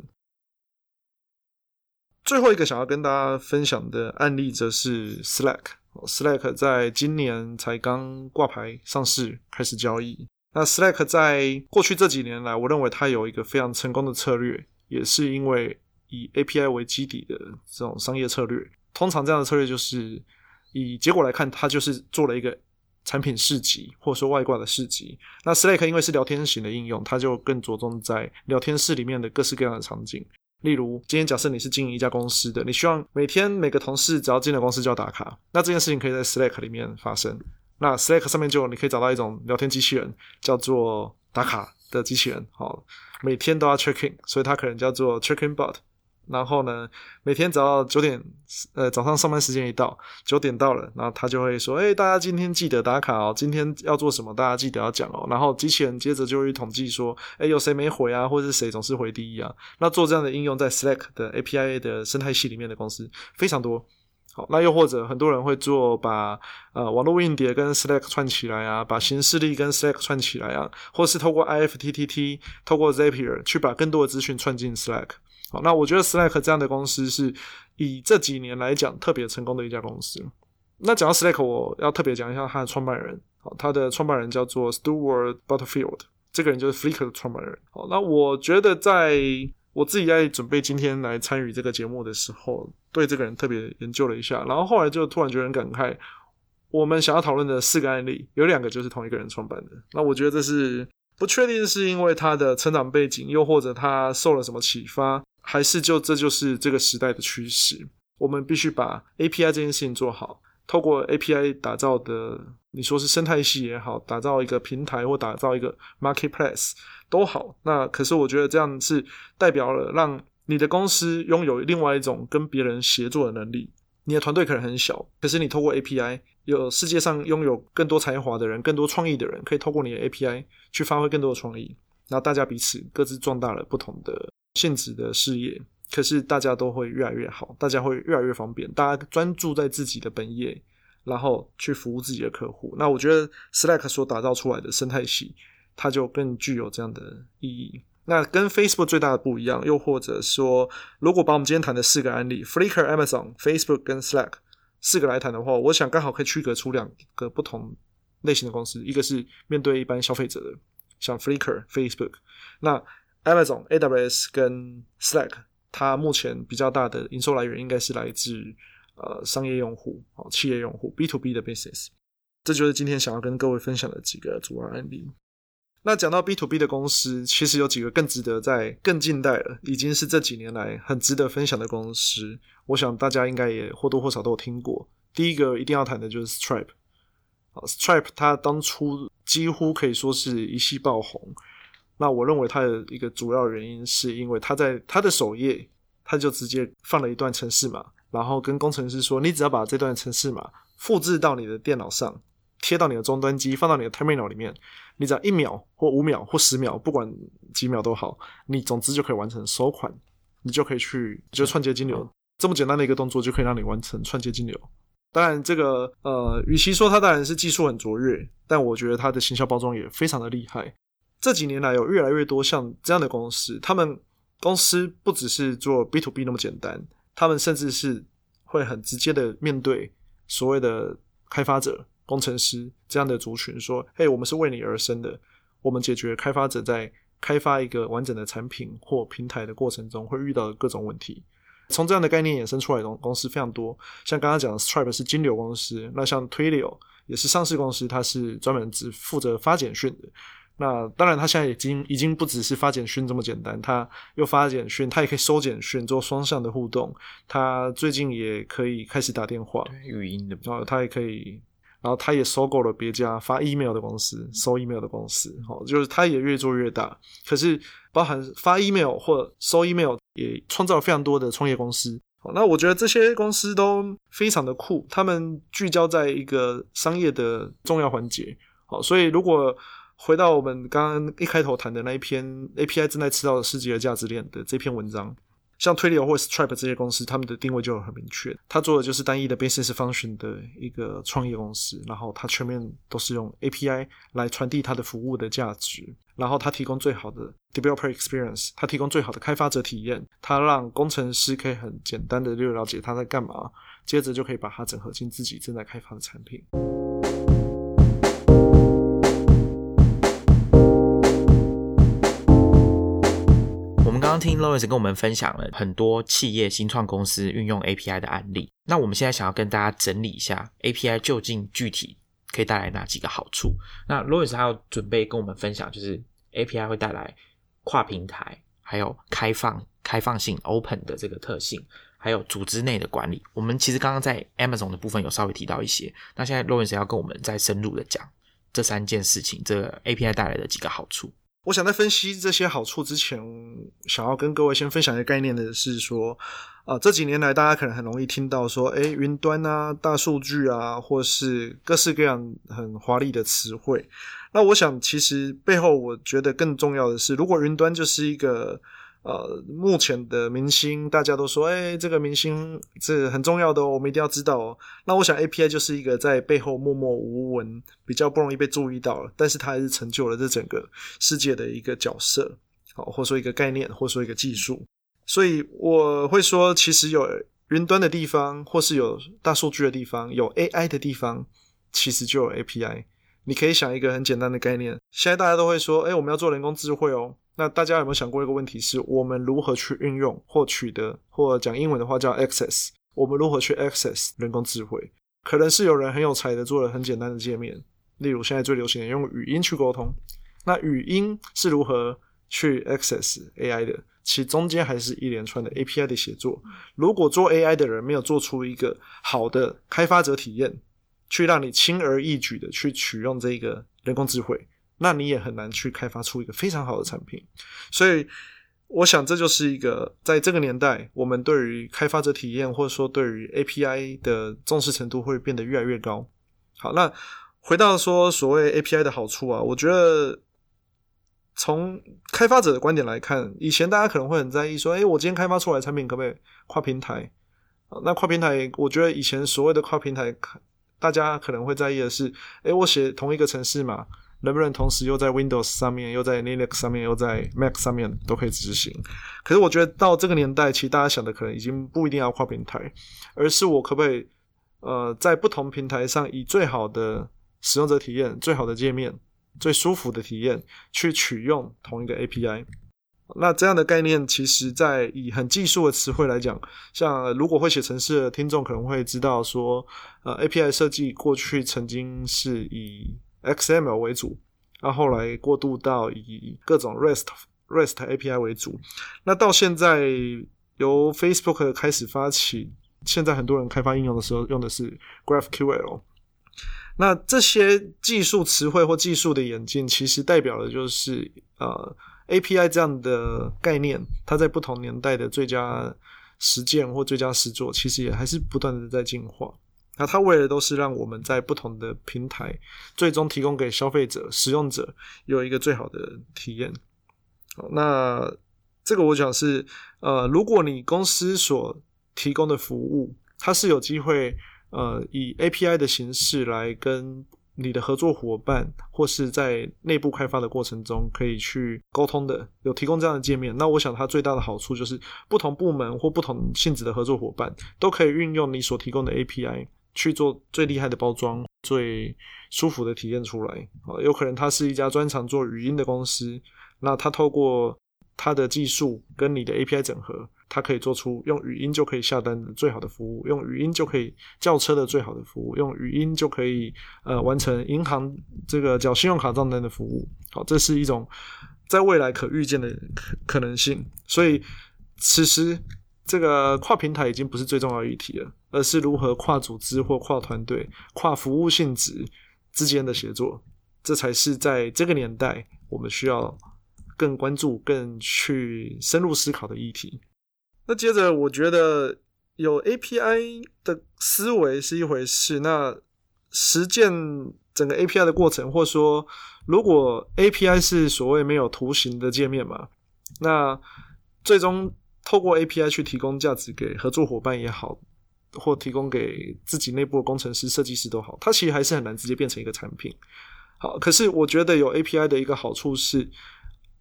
最后一个想要跟大家分享的案例，则是 Slack。Slack 在今年才刚挂牌上市，开始交易。那 Slack 在过去这几年来，我认为它有一个非常成功的策略，也是因为以 API 为基底的这种商业策略。通常这样的策略就是。以结果来看，它就是做了一个产品市集，或者说外挂的市集。那 Slack 因为是聊天型的应用，它就更着重在聊天室里面的各式各样的场景。例如，今天假设你是经营一家公司的，你希望每天每个同事只要进了公司就要打卡，那这件事情可以在 Slack 里面发生。那 Slack 上面就你可以找到一种聊天机器人，叫做打卡的机器人，好，每天都要 check in，所以它可能叫做 check in bot。然后呢，每天早上九点，呃，早上上班时间一到，九点到了，然后他就会说：“哎，大家今天记得打卡哦，今天要做什么，大家记得要讲哦。”然后机器人接着就会统计说：“哎，有谁没回啊，或者是谁总是回第一啊？”那做这样的应用在 Slack 的 API 的生态系里面的公司非常多，好，那又或者很多人会做把呃网络硬碟跟 Slack 串起来啊，把新势力跟 Slack 串起来啊，或是透过 IFTTT、透过 Zapier 去把更多的资讯串进 Slack。那我觉得 Slack 这样的公司是以这几年来讲特别成功的一家公司。那讲到 Slack，我要特别讲一下它的创办人。好，他的创办人叫做 Stewart Butterfield，这个人就是 Flickr 的创办人。好，那我觉得在我自己在准备今天来参与这个节目的时候，对这个人特别研究了一下，然后后来就突然觉得很感慨。我们想要讨论的四个案例，有两个就是同一个人创办的。那我觉得这是不确定，是因为他的成长背景，又或者他受了什么启发，还是就这就是这个时代的趋势。我们必须把 API 这件事情做好。透过 API 打造的，你说是生态系也好，打造一个平台或打造一个 marketplace 都好。那可是我觉得这样是代表了让你的公司拥有另外一种跟别人协作的能力。你的团队可能很小，可是你透过 API 有世界上拥有更多才华的人、更多创意的人，可以透过你的 API 去发挥更多的创意。然后大家彼此各自壮大了不同的性质的事业。可是大家都会越来越好，大家会越来越方便，大家专注在自己的本业，然后去服务自己的客户。那我觉得 Slack 所打造出来的生态系，它就更具有这样的意义。那跟 Facebook 最大的不一样，又或者说，如果把我们今天谈的四个案例，Flickr、Amazon、Facebook 跟 Slack 四个来谈的话，我想刚好可以区隔出两个不同类型的公司，一个是面对一般消费者的，像 Flickr、Facebook，那 Amazon、AWS 跟 Slack。它目前比较大的营收来源应该是来自呃商业用户哦，企业用户 B to B 的 business，这就是今天想要跟各位分享的几个主要案例。那讲到 B to B 的公司，其实有几个更值得在更近代了，已经是这几年来很值得分享的公司。我想大家应该也或多或少都有听过。第一个一定要谈的就是 Stripe，啊，Stripe 它当初几乎可以说是一夕爆红。那我认为它的一个主要原因，是因为它在它的首页，它就直接放了一段程式码，然后跟工程师说，你只要把这段程式码复制到你的电脑上，贴到你的终端机，放到你的 terminal 里面，你只要一秒或五秒或十秒，不管几秒都好，你总之就可以完成收款，你就可以去就串接金流，这么简单的一个动作就可以让你完成串接金流。当然，这个呃，与其说它当然是技术很卓越，但我觉得它的行销包装也非常的厉害。这几年来，有越来越多像这样的公司，他们公司不只是做 B to B 那么简单，他们甚至是会很直接的面对所谓的开发者、工程师这样的族群，说：“嘿，我们是为你而生的，我们解决开发者在开发一个完整的产品或平台的过程中会遇到的各种问题。”从这样的概念衍生出来的公司非常多，像刚刚讲的 Stripe 是金流公司，那像 Twilio 也是上市公司，它是专门只负责发简讯的。那当然，它现在已经已经不只是发简讯这么简单，它又发简讯，它也可以收简讯，做双向的互动。它最近也可以开始打电话，语音的，然后它也可以，然后他也收购了别家发 email 的公司，收 email 的公司，好，就是他也越做越大。可是，包含发 email 或收 email，也创造了非常多的创业公司。好，那我觉得这些公司都非常的酷，他们聚焦在一个商业的重要环节。好，所以如果回到我们刚刚一开头谈的那一篇 API 正在吃到的世界的价值链的这篇文章，像 Twilio 或 Stripe 这些公司，他们的定位就很明确，他做的就是单一的 business function 的一个创业公司，然后它全面都是用 API 来传递它的服务的价值，然后它提供最好的 developer experience，它提供最好的开发者体验，它让工程师可以很简单的就了解他在干嘛，接着就可以把它整合进自己正在开发的产品。听 Lawrence 跟我们分享了很多企业新创公司运用 API 的案例，那我们现在想要跟大家整理一下 API 究竟具体可以带来哪几个好处。那 Lawrence 还要准备跟我们分享，就是 API 会带来跨平台、还有开放、开放性 Open 的这个特性，还有组织内的管理。我们其实刚刚在 Amazon 的部分有稍微提到一些，那现在 Lawrence 要跟我们再深入的讲这三件事情，这个 API 带来的几个好处。我想在分析这些好处之前，想要跟各位先分享一个概念的是说，啊，这几年来大家可能很容易听到说，诶，云端啊、大数据啊，或是各式各样很华丽的词汇。那我想，其实背后我觉得更重要的是，如果云端就是一个呃，目前的明星大家都说，哎，这个明星这很重要的哦，我们一定要知道哦。那我想 API 就是一个在背后默默无闻、比较不容易被注意到，但是它还是成就了这整个世界的一个角色，好，或说一个概念，或说一个技术。所以我会说，其实有云端的地方，或是有大数据的地方，有 AI 的地方，其实就有 API。你可以想一个很简单的概念，现在大家都会说，哎，我们要做人工智慧哦。那大家有没有想过一个问题？是我们如何去运用或取得，或讲英文的话叫 access？我们如何去 access 人工智慧？可能是有人很有才的做了很简单的界面，例如现在最流行的用语音去沟通。那语音是如何去 access AI 的？其中间还是一连串的 API 的写作。如果做 AI 的人没有做出一个好的开发者体验，去让你轻而易举的去取用这个人工智慧。那你也很难去开发出一个非常好的产品，所以我想这就是一个在这个年代，我们对于开发者体验或者说对于 API 的重视程度会变得越来越高。好，那回到说所谓 API 的好处啊，我觉得从开发者的观点来看，以前大家可能会很在意说，哎，我今天开发出来产品可不可以跨平台？那跨平台，我觉得以前所谓的跨平台，大家可能会在意的是，哎，我写同一个城市嘛。能不能同时又在 Windows 上面，又在 Linux 上面，又在 Mac 上面都可以执行？可是我觉得到这个年代，其实大家想的可能已经不一定要跨平台，而是我可不可以呃在不同平台上以最好的使用者体验、最好的界面、最舒服的体验去取用同一个 API？那这样的概念，其实在以很技术的词汇来讲，像如果会写程式的听众可能会知道说，呃，API 设计过去曾经是以 XML 为主，那后来过渡到以各种 REST REST API 为主。那到现在由 Facebook 开始发起，现在很多人开发应用的时候用的是 GraphQL。那这些技术词汇或技术的演进，其实代表的就是呃 API 这样的概念，它在不同年代的最佳实践或最佳实作，其实也还是不断的在进化。那它为的都是让我们在不同的平台，最终提供给消费者、使用者有一个最好的体验。那这个我讲是，呃，如果你公司所提供的服务，它是有机会，呃，以 API 的形式来跟你的合作伙伴，或是在内部开发的过程中可以去沟通的，有提供这样的界面，那我想它最大的好处就是，不同部门或不同性质的合作伙伴都可以运用你所提供的 API。去做最厉害的包装，最舒服的体验出来啊！有可能它是一家专长做语音的公司，那它透过它的技术跟你的 API 整合，它可以做出用语音就可以下单的最好的服务，用语音就可以叫车的最好的服务，用语音就可以呃完成银行这个缴信用卡账单的服务。好，这是一种在未来可预见的可可能性。所以此时这个跨平台已经不是最重要的议题了。而是如何跨组织或跨团队、跨服务性质之间的协作，这才是在这个年代我们需要更关注、更去深入思考的议题。那接着，我觉得有 API 的思维是一回事，那实践整个 API 的过程，或说如果 API 是所谓没有图形的界面嘛，那最终透过 API 去提供价值给合作伙伴也好。或提供给自己内部的工程师、设计师都好，它其实还是很难直接变成一个产品。好，可是我觉得有 API 的一个好处是，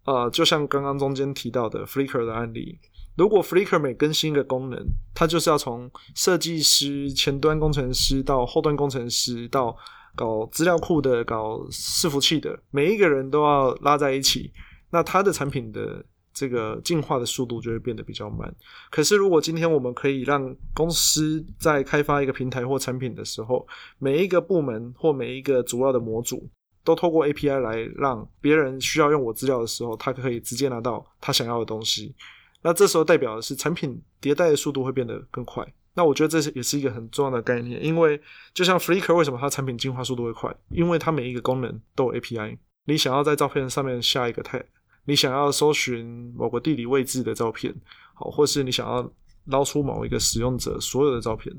啊，就像刚刚中间提到的 Flickr 的案例，如果 Flickr 每更新一个功能，它就是要从设计师、前端工程师到后端工程师到搞资料库的、搞伺服器的，每一个人都要拉在一起，那它的产品的。这个进化的速度就会变得比较慢。可是，如果今天我们可以让公司在开发一个平台或产品的时候，每一个部门或每一个主要的模组都透过 API 来让别人需要用我资料的时候，他可以直接拿到他想要的东西。那这时候代表的是产品迭代的速度会变得更快。那我觉得这是也是一个很重要的概念，因为就像 Flickr 为什么它产品进化速度会快？因为它每一个功能都有 API。你想要在照片上面下一个 tag。你想要搜寻某个地理位置的照片，好，或是你想要捞出某一个使用者所有的照片，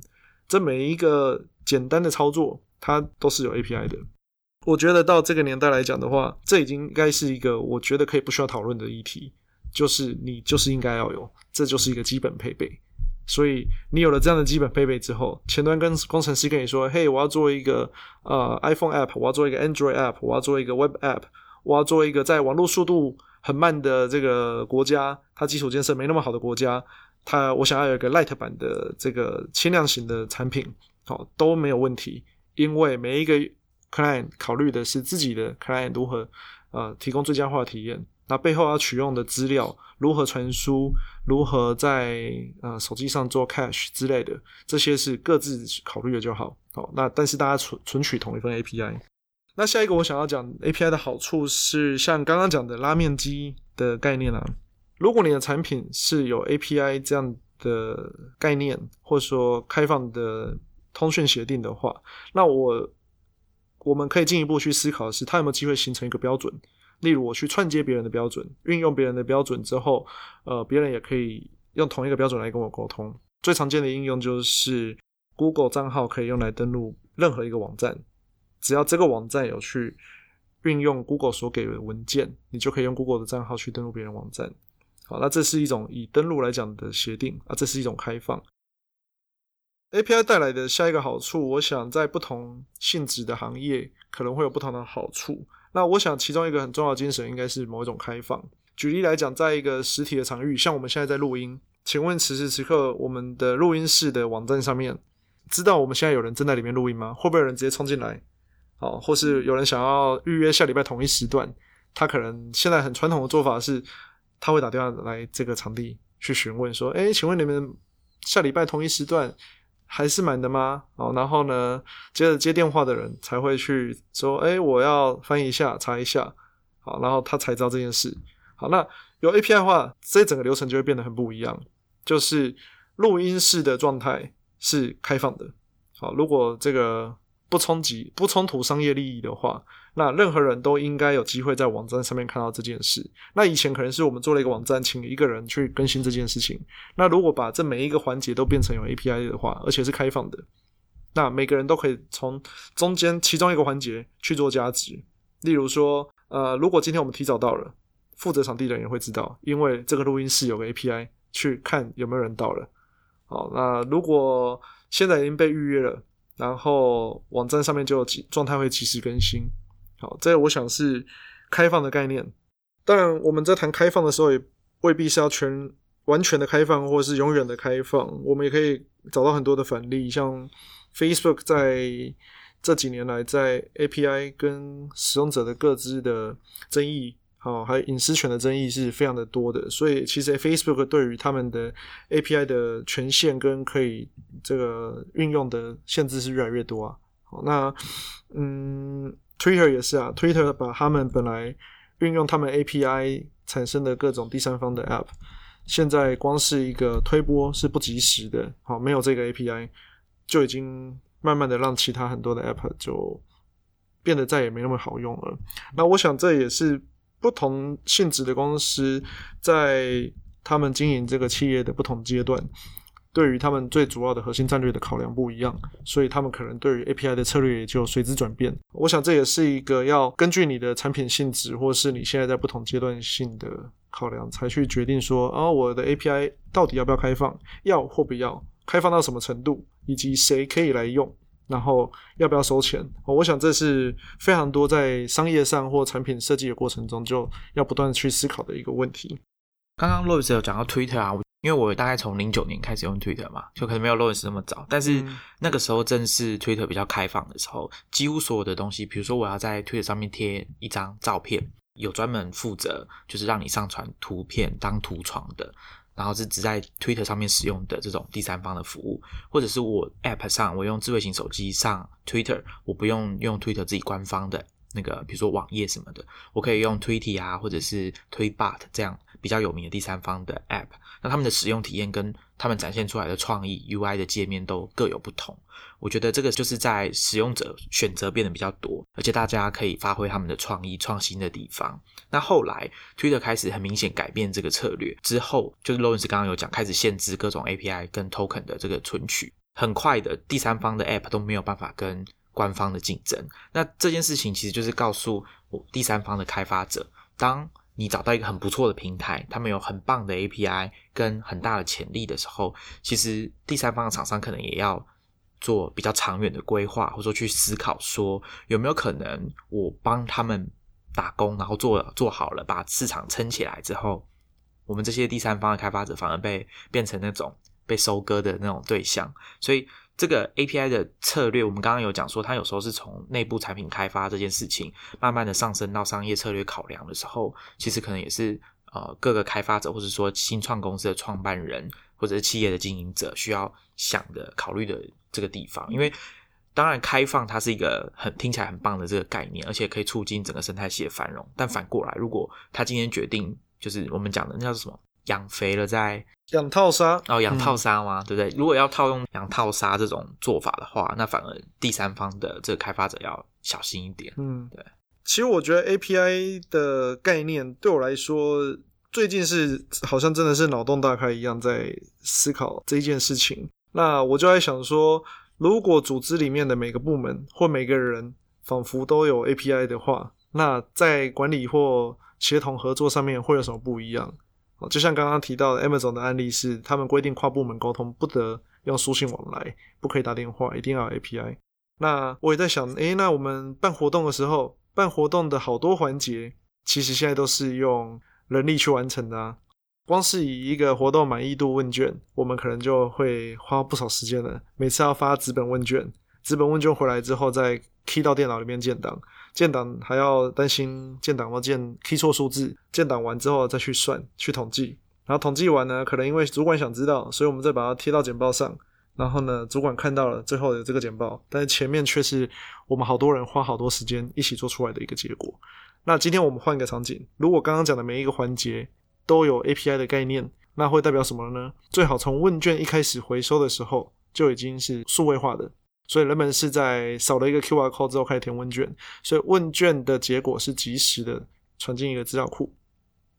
这每一个简单的操作，它都是有 API 的。我觉得到这个年代来讲的话，这已经应该是一个我觉得可以不需要讨论的议题。就是你就是应该要有，这就是一个基本配备。所以你有了这样的基本配备之后，前端跟工程师跟你说：“嘿，我要做一个呃 iPhone app，我要做一个 Android app，我要做一个 Web app，我要做一个在网络速度很慢的这个国家，它基础建设没那么好的国家，它我想要有一个 Light 版的这个轻量型的产品，好都没有问题，因为每一个 client 考虑的是自己的 client 如何呃提供最佳化体验。”那背后要取用的资料如何传输，如何在呃手机上做 cache 之类的，这些是各自考虑的就好。好，那但是大家存存取同一份 API。那下一个我想要讲 API 的好处是，像刚刚讲的拉面机的概念啊，如果你的产品是有 API 这样的概念，或者说开放的通讯协定的话，那我我们可以进一步去思考的是，它有没有机会形成一个标准。例如，我去串接别人的标准，运用别人的标准之后，呃，别人也可以用同一个标准来跟我沟通。最常见的应用就是 Google 账号可以用来登录任何一个网站，只要这个网站有去运用 Google 所给的文件，你就可以用 Google 的账号去登录别人网站。好，那这是一种以登录来讲的协定啊，这是一种开放。API 带来的下一个好处，我想在不同性质的行业可能会有不同的好处。那我想，其中一个很重要的精神应该是某一种开放。举例来讲，在一个实体的场域，像我们现在在录音，请问此时此刻我们的录音室的网站上面，知道我们现在有人正在里面录音吗？会不会有人直接冲进来？好，或是有人想要预约下礼拜同一时段，他可能现在很传统的做法是，他会打电话来这个场地去询问说：“哎，请问你们下礼拜同一时段？”还是满的吗？哦，然后呢，接着接电话的人才会去说：“哎，我要翻译一下，查一下。”好，然后他才知道这件事。好，那有 API 的话，这整个流程就会变得很不一样。就是录音室的状态是开放的。好，如果这个。不冲击、不冲突商业利益的话，那任何人都应该有机会在网站上面看到这件事。那以前可能是我们做了一个网站，请一个人去更新这件事情。那如果把这每一个环节都变成有 API 的话，而且是开放的，那每个人都可以从中间其中一个环节去做加值。例如说，呃，如果今天我们提早到了，负责场地的人也会知道，因为这个录音室有个 API 去看有没有人到了。好，那如果现在已经被预约了。然后网站上面就有状态会及时更新，好，这我想是开放的概念。当然，我们在谈开放的时候，也未必是要全完全的开放，或是永远的开放。我们也可以找到很多的反例，像 Facebook 在这几年来在 API 跟使用者的各自的争议。哦，还有隐私权的争议是非常的多的，所以其实 Facebook 对于他们的 API 的权限跟可以这个运用的限制是越来越多啊。好，那嗯，Twitter 也是啊，Twitter 把他们本来运用他们 API 产生的各种第三方的 App，现在光是一个推播是不及时的，好，没有这个 API 就已经慢慢的让其他很多的 App 就变得再也没那么好用了。那我想这也是。不同性质的公司在他们经营这个企业的不同阶段，对于他们最主要的核心战略的考量不一样，所以他们可能对于 API 的策略也就随之转变。我想这也是一个要根据你的产品性质，或是你现在在不同阶段性的考量，才去决定说啊，我的 API 到底要不要开放，要或不要，开放到什么程度，以及谁可以来用。然后要不要收钱？我想这是非常多在商业上或产品设计的过程中就要不断去思考的一个问题。刚刚 Louis 有讲到 Twitter 啊，因为我大概从零九年开始用 Twitter 嘛，就可能没有 Louis 那么早，但是那个时候正是 Twitter 比较开放的时候，几乎所有的东西，比如说我要在 Twitter 上面贴一张照片，有专门负责就是让你上传图片当图床的。然后是只在 Twitter 上面使用的这种第三方的服务，或者是我 App 上，我用智慧型手机上 Twitter，我不用用 Twitter 自己官方的那个，比如说网页什么的，我可以用 Tweet 啊，或者是 Tweetbot 这样比较有名的第三方的 App。那他们的使用体验跟他们展现出来的创意 UI 的界面都各有不同。我觉得这个就是在使用者选择变得比较多，而且大家可以发挥他们的创意创新的地方。那后来 Twitter 开始很明显改变这个策略之后，就是 Lawrence 刚刚有讲，开始限制各种 API 跟 Token 的这个存取，很快的第三方的 App 都没有办法跟官方的竞争。那这件事情其实就是告诉我第三方的开发者，当你找到一个很不错的平台，他们有很棒的 API 跟很大的潜力的时候，其实第三方的厂商可能也要做比较长远的规划，或者说去思考说有没有可能我帮他们打工，然后做做好了，把市场撑起来之后，我们这些第三方的开发者反而被变成那种被收割的那种对象，所以。这个 API 的策略，我们刚刚有讲说，它有时候是从内部产品开发这件事情，慢慢的上升到商业策略考量的时候，其实可能也是呃各个开发者或者说新创公司的创办人或者是企业的经营者需要想的考虑的这个地方。因为当然开放它是一个很听起来很棒的这个概念，而且可以促进整个生态系的繁荣。但反过来，如果他今天决定就是我们讲的那叫什么？养肥了再养套杀哦，养套杀吗？对不对？如果要套用养套杀这种做法的话，那反而第三方的这个开发者要小心一点。嗯，对。其实我觉得 API 的概念对我来说，最近是好像真的是脑洞大开一样，在思考这一件事情。那我就在想说，如果组织里面的每个部门或每个人仿佛都有 API 的话，那在管理或协同合作上面会有什么不一样？哦，就像刚刚提到的 Amazon 的案例是，他们规定跨部门沟通不得用书信往来，不可以打电话，一定要 API。那我也在想，诶，那我们办活动的时候，办活动的好多环节，其实现在都是用人力去完成的啊。光是以一个活动满意度问卷，我们可能就会花不少时间了。每次要发纸本问卷，纸本问卷回来之后，再 key 到电脑里面建档。建档还要担心建档要建记错数字，建档完之后再去算去统计，然后统计完呢，可能因为主管想知道，所以我们再把它贴到简报上，然后呢，主管看到了最后的这个简报，但是前面却是我们好多人花好多时间一起做出来的一个结果。那今天我们换一个场景，如果刚刚讲的每一个环节都有 API 的概念，那会代表什么呢？最好从问卷一开始回收的时候就已经是数位化的。所以人们是在扫了一个 QR code 之后开始填问卷，所以问卷的结果是及时的传进一个资料库。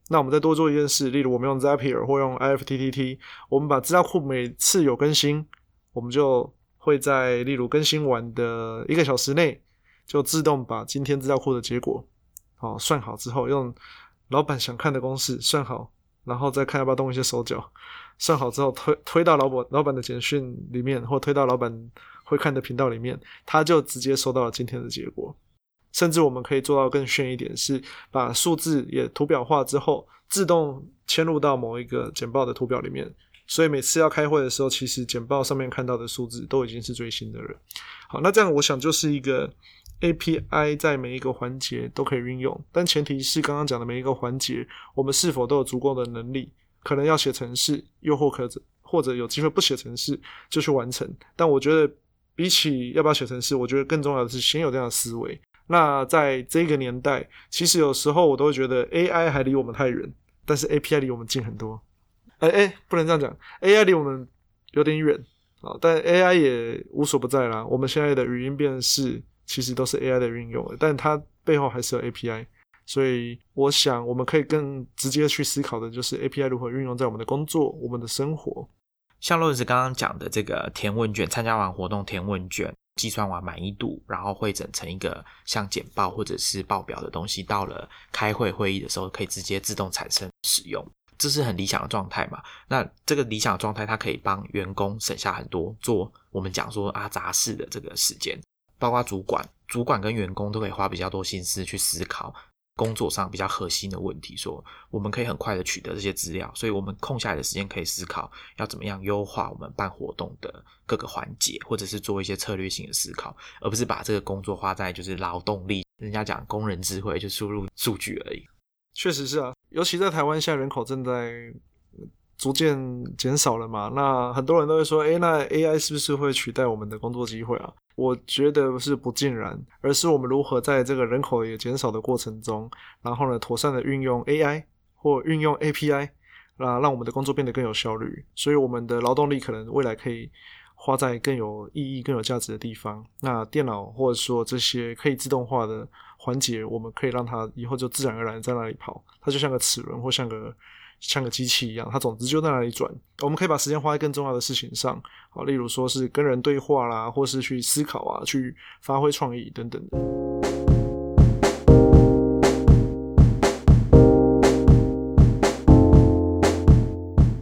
那我们再多做一件事，例如我们用 Zapier 或用 IFTTT，我们把资料库每次有更新，我们就会在例如更新完的一个小时内，就自动把今天资料库的结果，好算好之后，用老板想看的公式算好，然后再看要不要动一些手脚，算好之后推推到老板老板的简讯里面，或推到老板。会看的频道里面，他就直接收到了今天的结果。甚至我们可以做到更炫一点，是把数字也图表化之后，自动嵌入到某一个简报的图表里面。所以每次要开会的时候，其实简报上面看到的数字都已经是最新的了。好，那这样我想就是一个 API 在每一个环节都可以运用，但前提是刚刚讲的每一个环节，我们是否都有足够的能力，可能要写程式，又或者或者有机会不写程式就去完成。但我觉得。比起要不要写程式，我觉得更重要的是先有这样的思维。那在这个年代，其实有时候我都会觉得 AI 还离我们太远，但是 API 离我们近很多。哎哎，不能这样讲，AI 离我们有点远啊，但 AI 也无所不在啦。我们现在的语音辨识其实都是 AI 的运用，但它背后还是有 API。所以我想，我们可以更直接去思考的就是 API 如何运用在我们的工作、我们的生活。像洛子刚刚讲的这个填问卷，参加完活动填问卷，计算完满意度，然后汇整成一个像简报或者是报表的东西，到了开会会议的时候可以直接自动产生使用，这是很理想的状态嘛？那这个理想的状态，它可以帮员工省下很多做我们讲说啊杂事的这个时间，包括主管，主管跟员工都可以花比较多心思去思考。工作上比较核心的问题，说我们可以很快的取得这些资料，所以我们空下来的时间可以思考要怎么样优化我们办活动的各个环节，或者是做一些策略性的思考，而不是把这个工作花在就是劳动力。人家讲工人智慧就输入数据而已。确实是啊，尤其在台湾，现在人口正在逐渐减少了嘛，那很多人都会说，哎，那 AI 是不是会取代我们的工作机会啊？我觉得是不尽然，而是我们如何在这个人口也减少的过程中，然后呢，妥善的运用 AI 或运用 API，啊，让我们的工作变得更有效率。所以我们的劳动力可能未来可以花在更有意义、更有价值的地方。那电脑或者说这些可以自动化的环节，我们可以让它以后就自然而然在那里跑，它就像个齿轮或像个。像个机器一样它总之就在那里转。我们可以把时间花在更重要的事情上好例如说是跟人对话啦或是去思考啊去发挥创意等等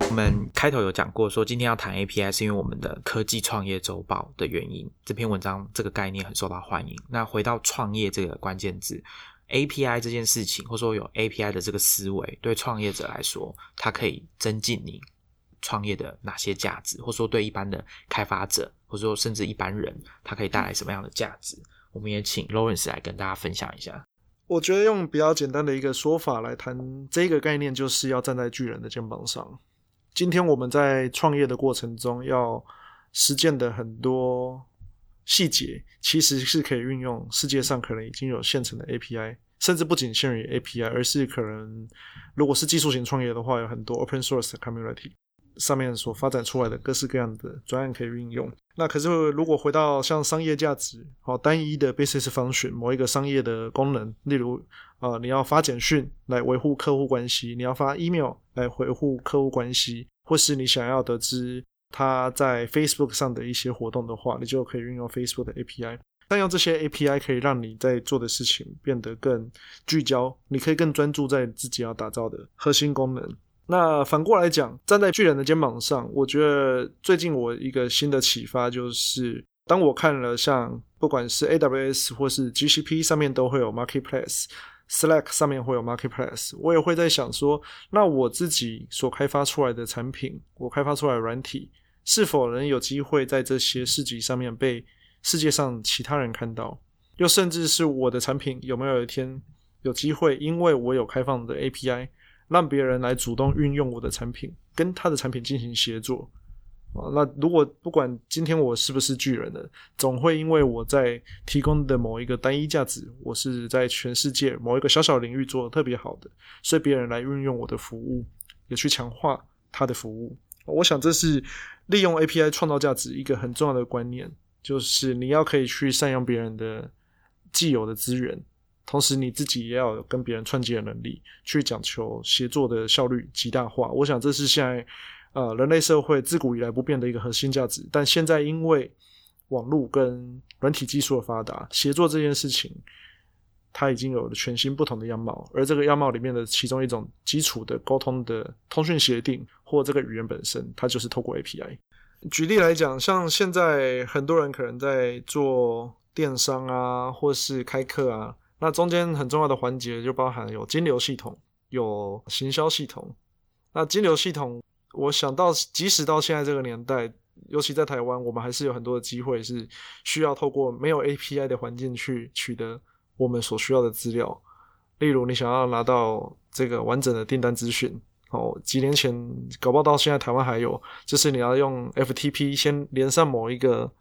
我们开头有讲过说今天要谈 api 是因为我们的科技创业周报的原因这篇文章这个概念很受到欢迎。那回到创业这个关键字，API 这件事情，或者说有 API 的这个思维，对创业者来说，它可以增进你创业的哪些价值，或者说对一般的开发者，或者说甚至一般人，它可以带来什么样的价值？我们也请 Lawrence 来跟大家分享一下。我觉得用比较简单的一个说法来谈这个概念，就是要站在巨人的肩膀上。今天我们在创业的过程中，要实践的很多细节，其实是可以运用世界上可能已经有现成的 API，甚至不仅限于 API，而是可能如果是技术型创业的话，有很多 Open Source Community。上面所发展出来的各式各样的专案可以运用。那可是如果回到像商业价值，好单一的 business function 某一个商业的功能，例如啊你要发简讯来维护客户关系，你要发 email 来维护客户关系，或是你想要得知他在 Facebook 上的一些活动的话，你就可以运用 Facebook 的 API。但用这些 API 可以让你在做的事情变得更聚焦，你可以更专注在自己要打造的核心功能。那反过来讲，站在巨人的肩膀上，我觉得最近我一个新的启发就是，当我看了像不管是 AWS 或是 GCP 上面都会有 Marketplace Marketplace，Slack 上面会有 Marketplace，我也会在想说，那我自己所开发出来的产品，我开发出来的软体，是否能有机会在这些市集上面被世界上其他人看到？又甚至是我的产品有没有一天有机会，因为我有开放的 API。让别人来主动运用我的产品，跟他的产品进行协作。啊那如果不管今天我是不是巨人呢，总会因为我在提供的某一个单一价值，我是在全世界某一个小小领域做的特别好的，所以别人来运用我的服务，也去强化他的服务。我想这是利用 API 创造价值一个很重要的观念，就是你要可以去善用别人的既有的资源。同时，你自己也要跟别人串接的能力，去讲求协作的效率极大化。我想这是现在呃人类社会自古以来不变的一个核心价值。但现在因为网络跟软体技术的发达，协作这件事情它已经有了全新不同的样貌。而这个样貌里面的其中一种基础的沟通的通讯协定，或这个语言本身，它就是透过 API。举例来讲，像现在很多人可能在做电商啊，或是开课啊。那中间很重要的环节就包含有金流系统、有行销系统。那金流系统，我想到即使到现在这个年代，尤其在台湾，我们还是有很多的机会是需要透过没有 API 的环境去取得我们所需要的资料。例如，你想要拿到这个完整的订单资讯，哦，几年前搞不好到现在台湾还有，就是你要用 FTP 先连上某一个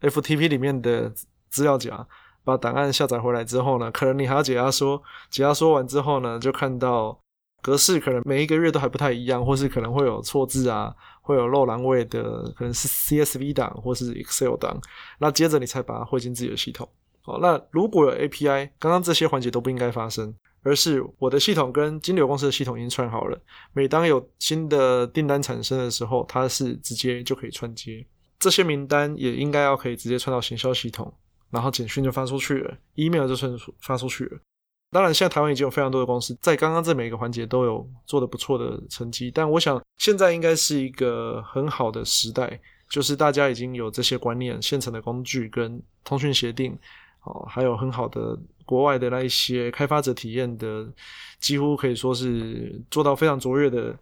FTP 里面的资料夹。把档案下载回来之后呢，可能你还要解压缩，解压缩完之后呢，就看到格式可能每一个月都还不太一样，或是可能会有错字啊，会有漏栏位的，可能是 CSV 档或是 Excel 档。那接着你才把它汇进自己的系统。好，那如果有 API，刚刚这些环节都不应该发生，而是我的系统跟金流公司的系统已经串好了。每当有新的订单产生的时候，它是直接就可以串接。这些名单也应该要可以直接串到行销系统。然后简讯就发出去了，email 就算发出去了。当然，现在台湾已经有非常多的公司在刚刚这每一个环节都有做的不错的成绩。但我想，现在应该是一个很好的时代，就是大家已经有这些观念、现成的工具跟通讯协定，哦，还有很好的国外的那一些开发者体验的，几乎可以说是做到非常卓越的。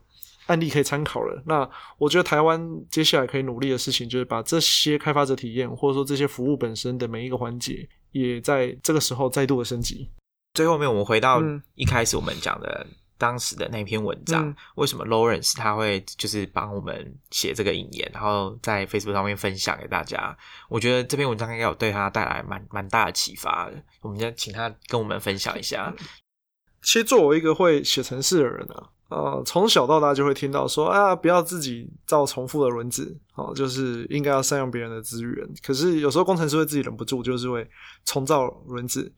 案例可以参考了。那我觉得台湾接下来可以努力的事情，就是把这些开发者体验，或者说这些服务本身的每一个环节，也在这个时候再度的升级。最后面，我们回到一开始我们讲的当时的那篇文章，为什么 Lawrence 他会就是帮我们写这个引言，然后在 Facebook 上面分享给大家？我觉得这篇文章应该有对他带来蛮蛮大的启发的。我们就请他跟我们分享一下。其实作为一个会写程式的人啊。呃，从小到大就会听到说啊，不要自己造重复的轮子，哦，就是应该要善用别人的资源。可是有时候工程师会自己忍不住，就是会重造轮子。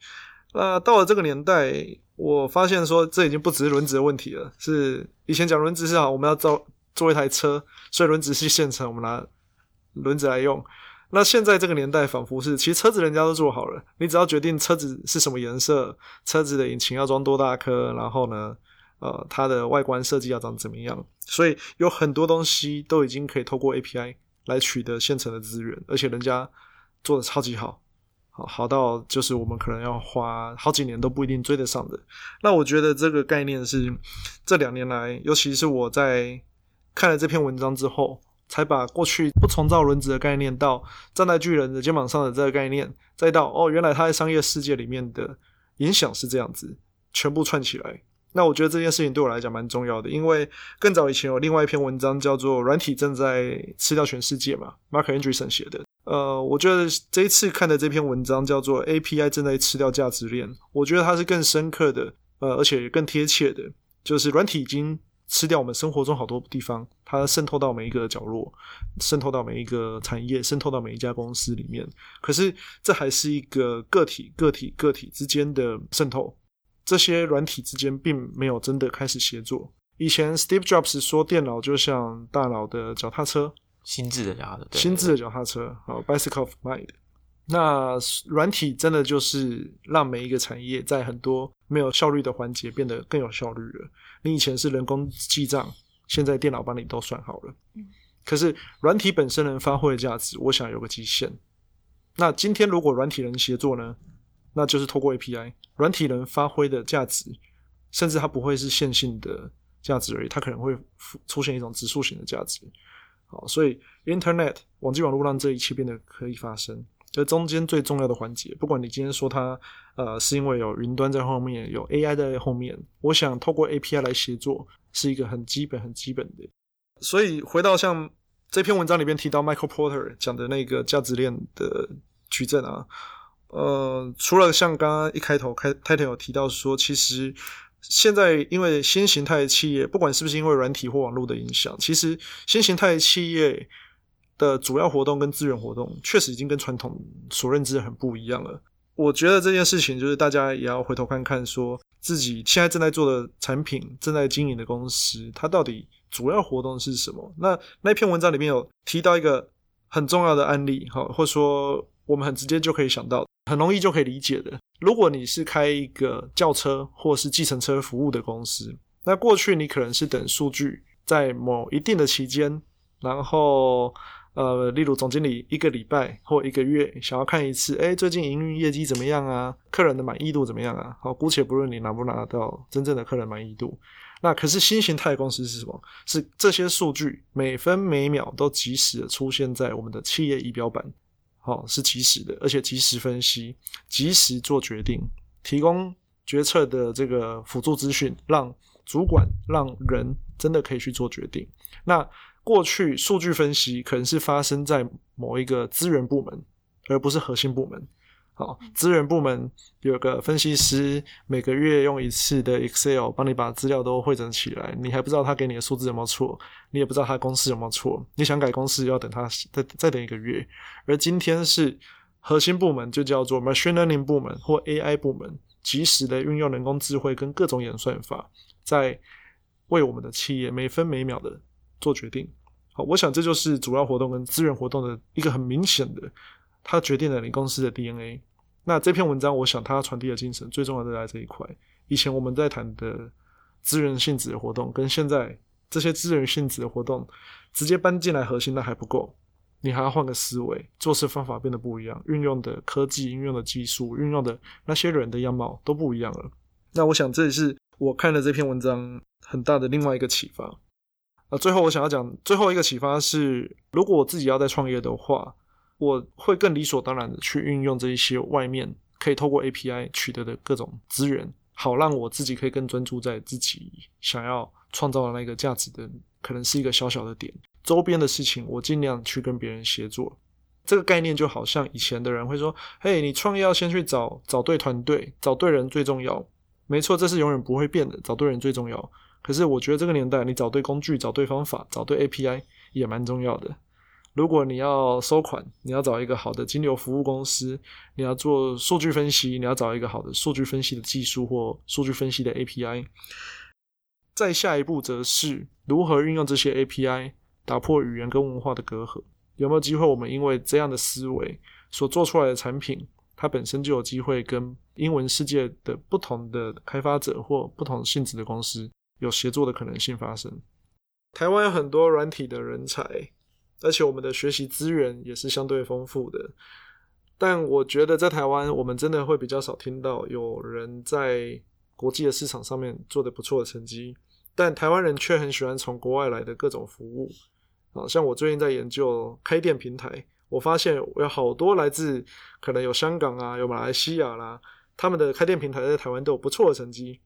那到了这个年代，我发现说这已经不只是轮子的问题了。是以前讲轮子是好，我们要造做一台车，所以轮子是现成，我们拿轮子来用。那现在这个年代，仿佛是其实车子人家都做好了，你只要决定车子是什么颜色，车子的引擎要装多大颗，然后呢？呃，它的外观设计要长怎么样，所以有很多东西都已经可以透过 API 来取得现成的资源，而且人家做的超级好，好好到就是我们可能要花好几年都不一定追得上的。那我觉得这个概念是这两年来，尤其是我在看了这篇文章之后，才把过去不重造轮子的概念，到站在巨人的肩膀上的这个概念，再到哦，原来他在商业世界里面的影响是这样子，全部串起来。那我觉得这件事情对我来讲蛮重要的，因为更早以前有另外一篇文章叫做《软体正在吃掉全世界》嘛，Mark Andreessen 写的。呃，我觉得这一次看的这篇文章叫做 API 正在吃掉价值链，我觉得它是更深刻的，呃，而且更贴切的，就是软体已经吃掉我们生活中好多地方，它渗透到每一个角落，渗透到每一个产业，渗透到每一家公司里面。可是这还是一个个体、个体、个体之间的渗透。这些软体之间并没有真的开始协作。以前 Steve Jobs 说电脑就像大脑的脚踏车，心智的脚踏车，心智的脚踏车，好，bicycle of mind。那软体真的就是让每一个产业在很多没有效率的环节变得更有效率了。你以前是人工记账，现在电脑帮你都算好了。可是软体本身能发挥的价值，我想有个极限。那今天如果软体能协作呢？那就是透过 API，软体能发挥的价值，甚至它不会是线性的价值而已，它可能会出现一种指数型的价值。好，所以 Internet 网际网络让这一切变得可以发生。这中间最重要的环节，不管你今天说它呃是因为有云端在后面，有 AI 在后面，我想透过 API 来协作是一个很基本、很基本的。所以回到像这篇文章里面提到 Michael Porter 讲的那个价值链的矩阵啊。呃，除了像刚刚一开头开开头有提到说，其实现在因为新形态企业，不管是不是因为软体或网络的影响，其实新形态企业的主要活动跟资源活动，确实已经跟传统所认知的很不一样了。我觉得这件事情就是大家也要回头看看，说自己现在正在做的产品、正在经营的公司，它到底主要活动是什么？那那篇文章里面有提到一个很重要的案例，哈，或者说我们很直接就可以想到。很容易就可以理解的。如果你是开一个轿车或是计程车服务的公司，那过去你可能是等数据在某一定的期间，然后呃，例如总经理一个礼拜或一个月想要看一次，哎，最近营运业绩怎么样啊？客人的满意度怎么样啊？好，姑且不论你拿不拿到真正的客人满意度，那可是新形态公司是什么？是这些数据每分每秒都及时的出现在我们的企业仪表板。好，是及时的，而且及时分析，及时做决定，提供决策的这个辅助资讯，让主管、让人真的可以去做决定。那过去数据分析可能是发生在某一个资源部门，而不是核心部门。好，资源部门有个分析师，每个月用一次的 Excel 帮你把资料都汇整起来，你还不知道他给你的数字有没有错，你也不知道他公式有没有错，你想改公式要等他再再等一个月。而今天是核心部门，就叫做 Machine Learning 部门或 AI 部门，及时的运用人工智慧跟各种演算法，在为我们的企业每分每秒的做决定。好，我想这就是主要活动跟资源活动的一个很明显的，它决定了你公司的 DNA。那这篇文章，我想它传递的精神最重要的在这一块。以前我们在谈的资源性质的活动，跟现在这些资源性质的活动直接搬进来核心，那还不够。你还要换个思维，做事方法变得不一样，运用的科技、运用的技术、运用的那些人的样貌都不一样了。那我想这也是我看了这篇文章很大的另外一个启发。啊，最后我想要讲最后一个启发是，如果我自己要在创业的话。我会更理所当然的去运用这一些外面可以透过 API 取得的各种资源，好让我自己可以更专注在自己想要创造的那个价值的，可能是一个小小的点。周边的事情我尽量去跟别人协作。这个概念就好像以前的人会说：“嘿，你创业要先去找找对团队，找对人最重要。”没错，这是永远不会变的，找对人最重要。可是我觉得这个年代，你找对工具、找对方法、找对 API 也蛮重要的。如果你要收款，你要找一个好的金流服务公司；你要做数据分析，你要找一个好的数据分析的技术或数据分析的 API。再下一步，则是如何运用这些 API 打破语言跟文化的隔阂。有没有机会，我们因为这样的思维所做出来的产品，它本身就有机会跟英文世界的不同的开发者或不同性质的公司有协作的可能性发生。台湾有很多软体的人才，而且我们的学习资源也是相对丰富的。但我觉得在台湾，我们真的会比较少听到有人在国际的市场上面做的不错的成绩。但台湾人却很喜欢从国外来的各种服务，啊，像我最近在研究开店平台，我发现有好多来自可能有香港啊，有马来西亚啦，他们的开店平台在台湾都有不错的成绩。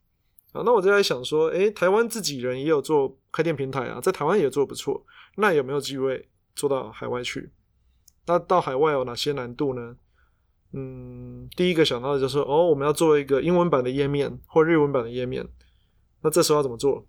啊，那我就在想说，诶，台湾自己人也有做开店平台啊，在台湾也做不错，那有没有机会做到海外去？那到海外有哪些难度呢？嗯，第一个想到的就是哦，我们要做一个英文版的页面或日文版的页面，那这时候要怎么做？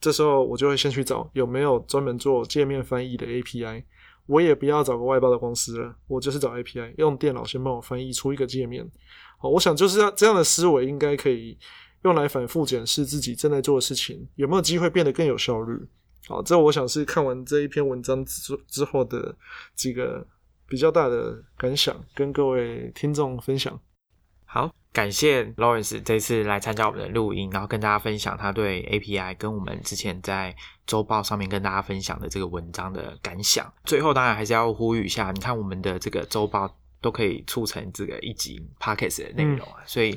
这时候我就会先去找有没有专门做界面翻译的 API，我也不要找个外包的公司了，我就是找 API，用电脑先帮我翻译出一个界面。好，我想就是要这样的思维，应该可以用来反复检视自己正在做的事情有没有机会变得更有效率。好，这我想是看完这一篇文章之之后的几个比较大的感想，跟各位听众分享。好，感谢 Lawrence 这次来参加我们的录音，然后跟大家分享他对 API 跟我们之前在周报上面跟大家分享的这个文章的感想。最后，当然还是要呼吁一下，你看我们的这个周报都可以促成这个一集 Podcast 的内容啊，所以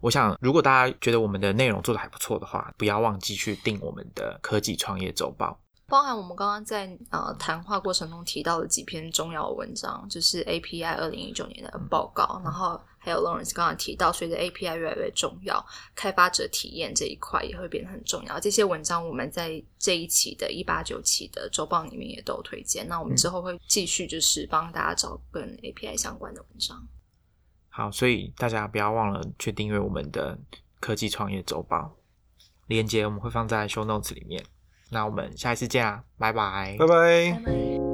我想，如果大家觉得我们的内容做的还不错的话，不要忘记去订我们的科技创业周报。包含我们刚刚在呃谈话过程中提到的几篇重要的文章，就是 API 二零一九年的报告，然后还有 Lawrence 刚刚提到，随着 API 越来越重要，开发者体验这一块也会变得很重要。这些文章我们在这一期的一八九期的周报里面也都有推荐。那我们之后会继续就是帮大家找跟 API 相关的文章。好，所以大家不要忘了去订阅我们的科技创业周报，链接我们会放在 Show Notes 里面。那我们下一次见啊，拜拜，拜拜。拜拜。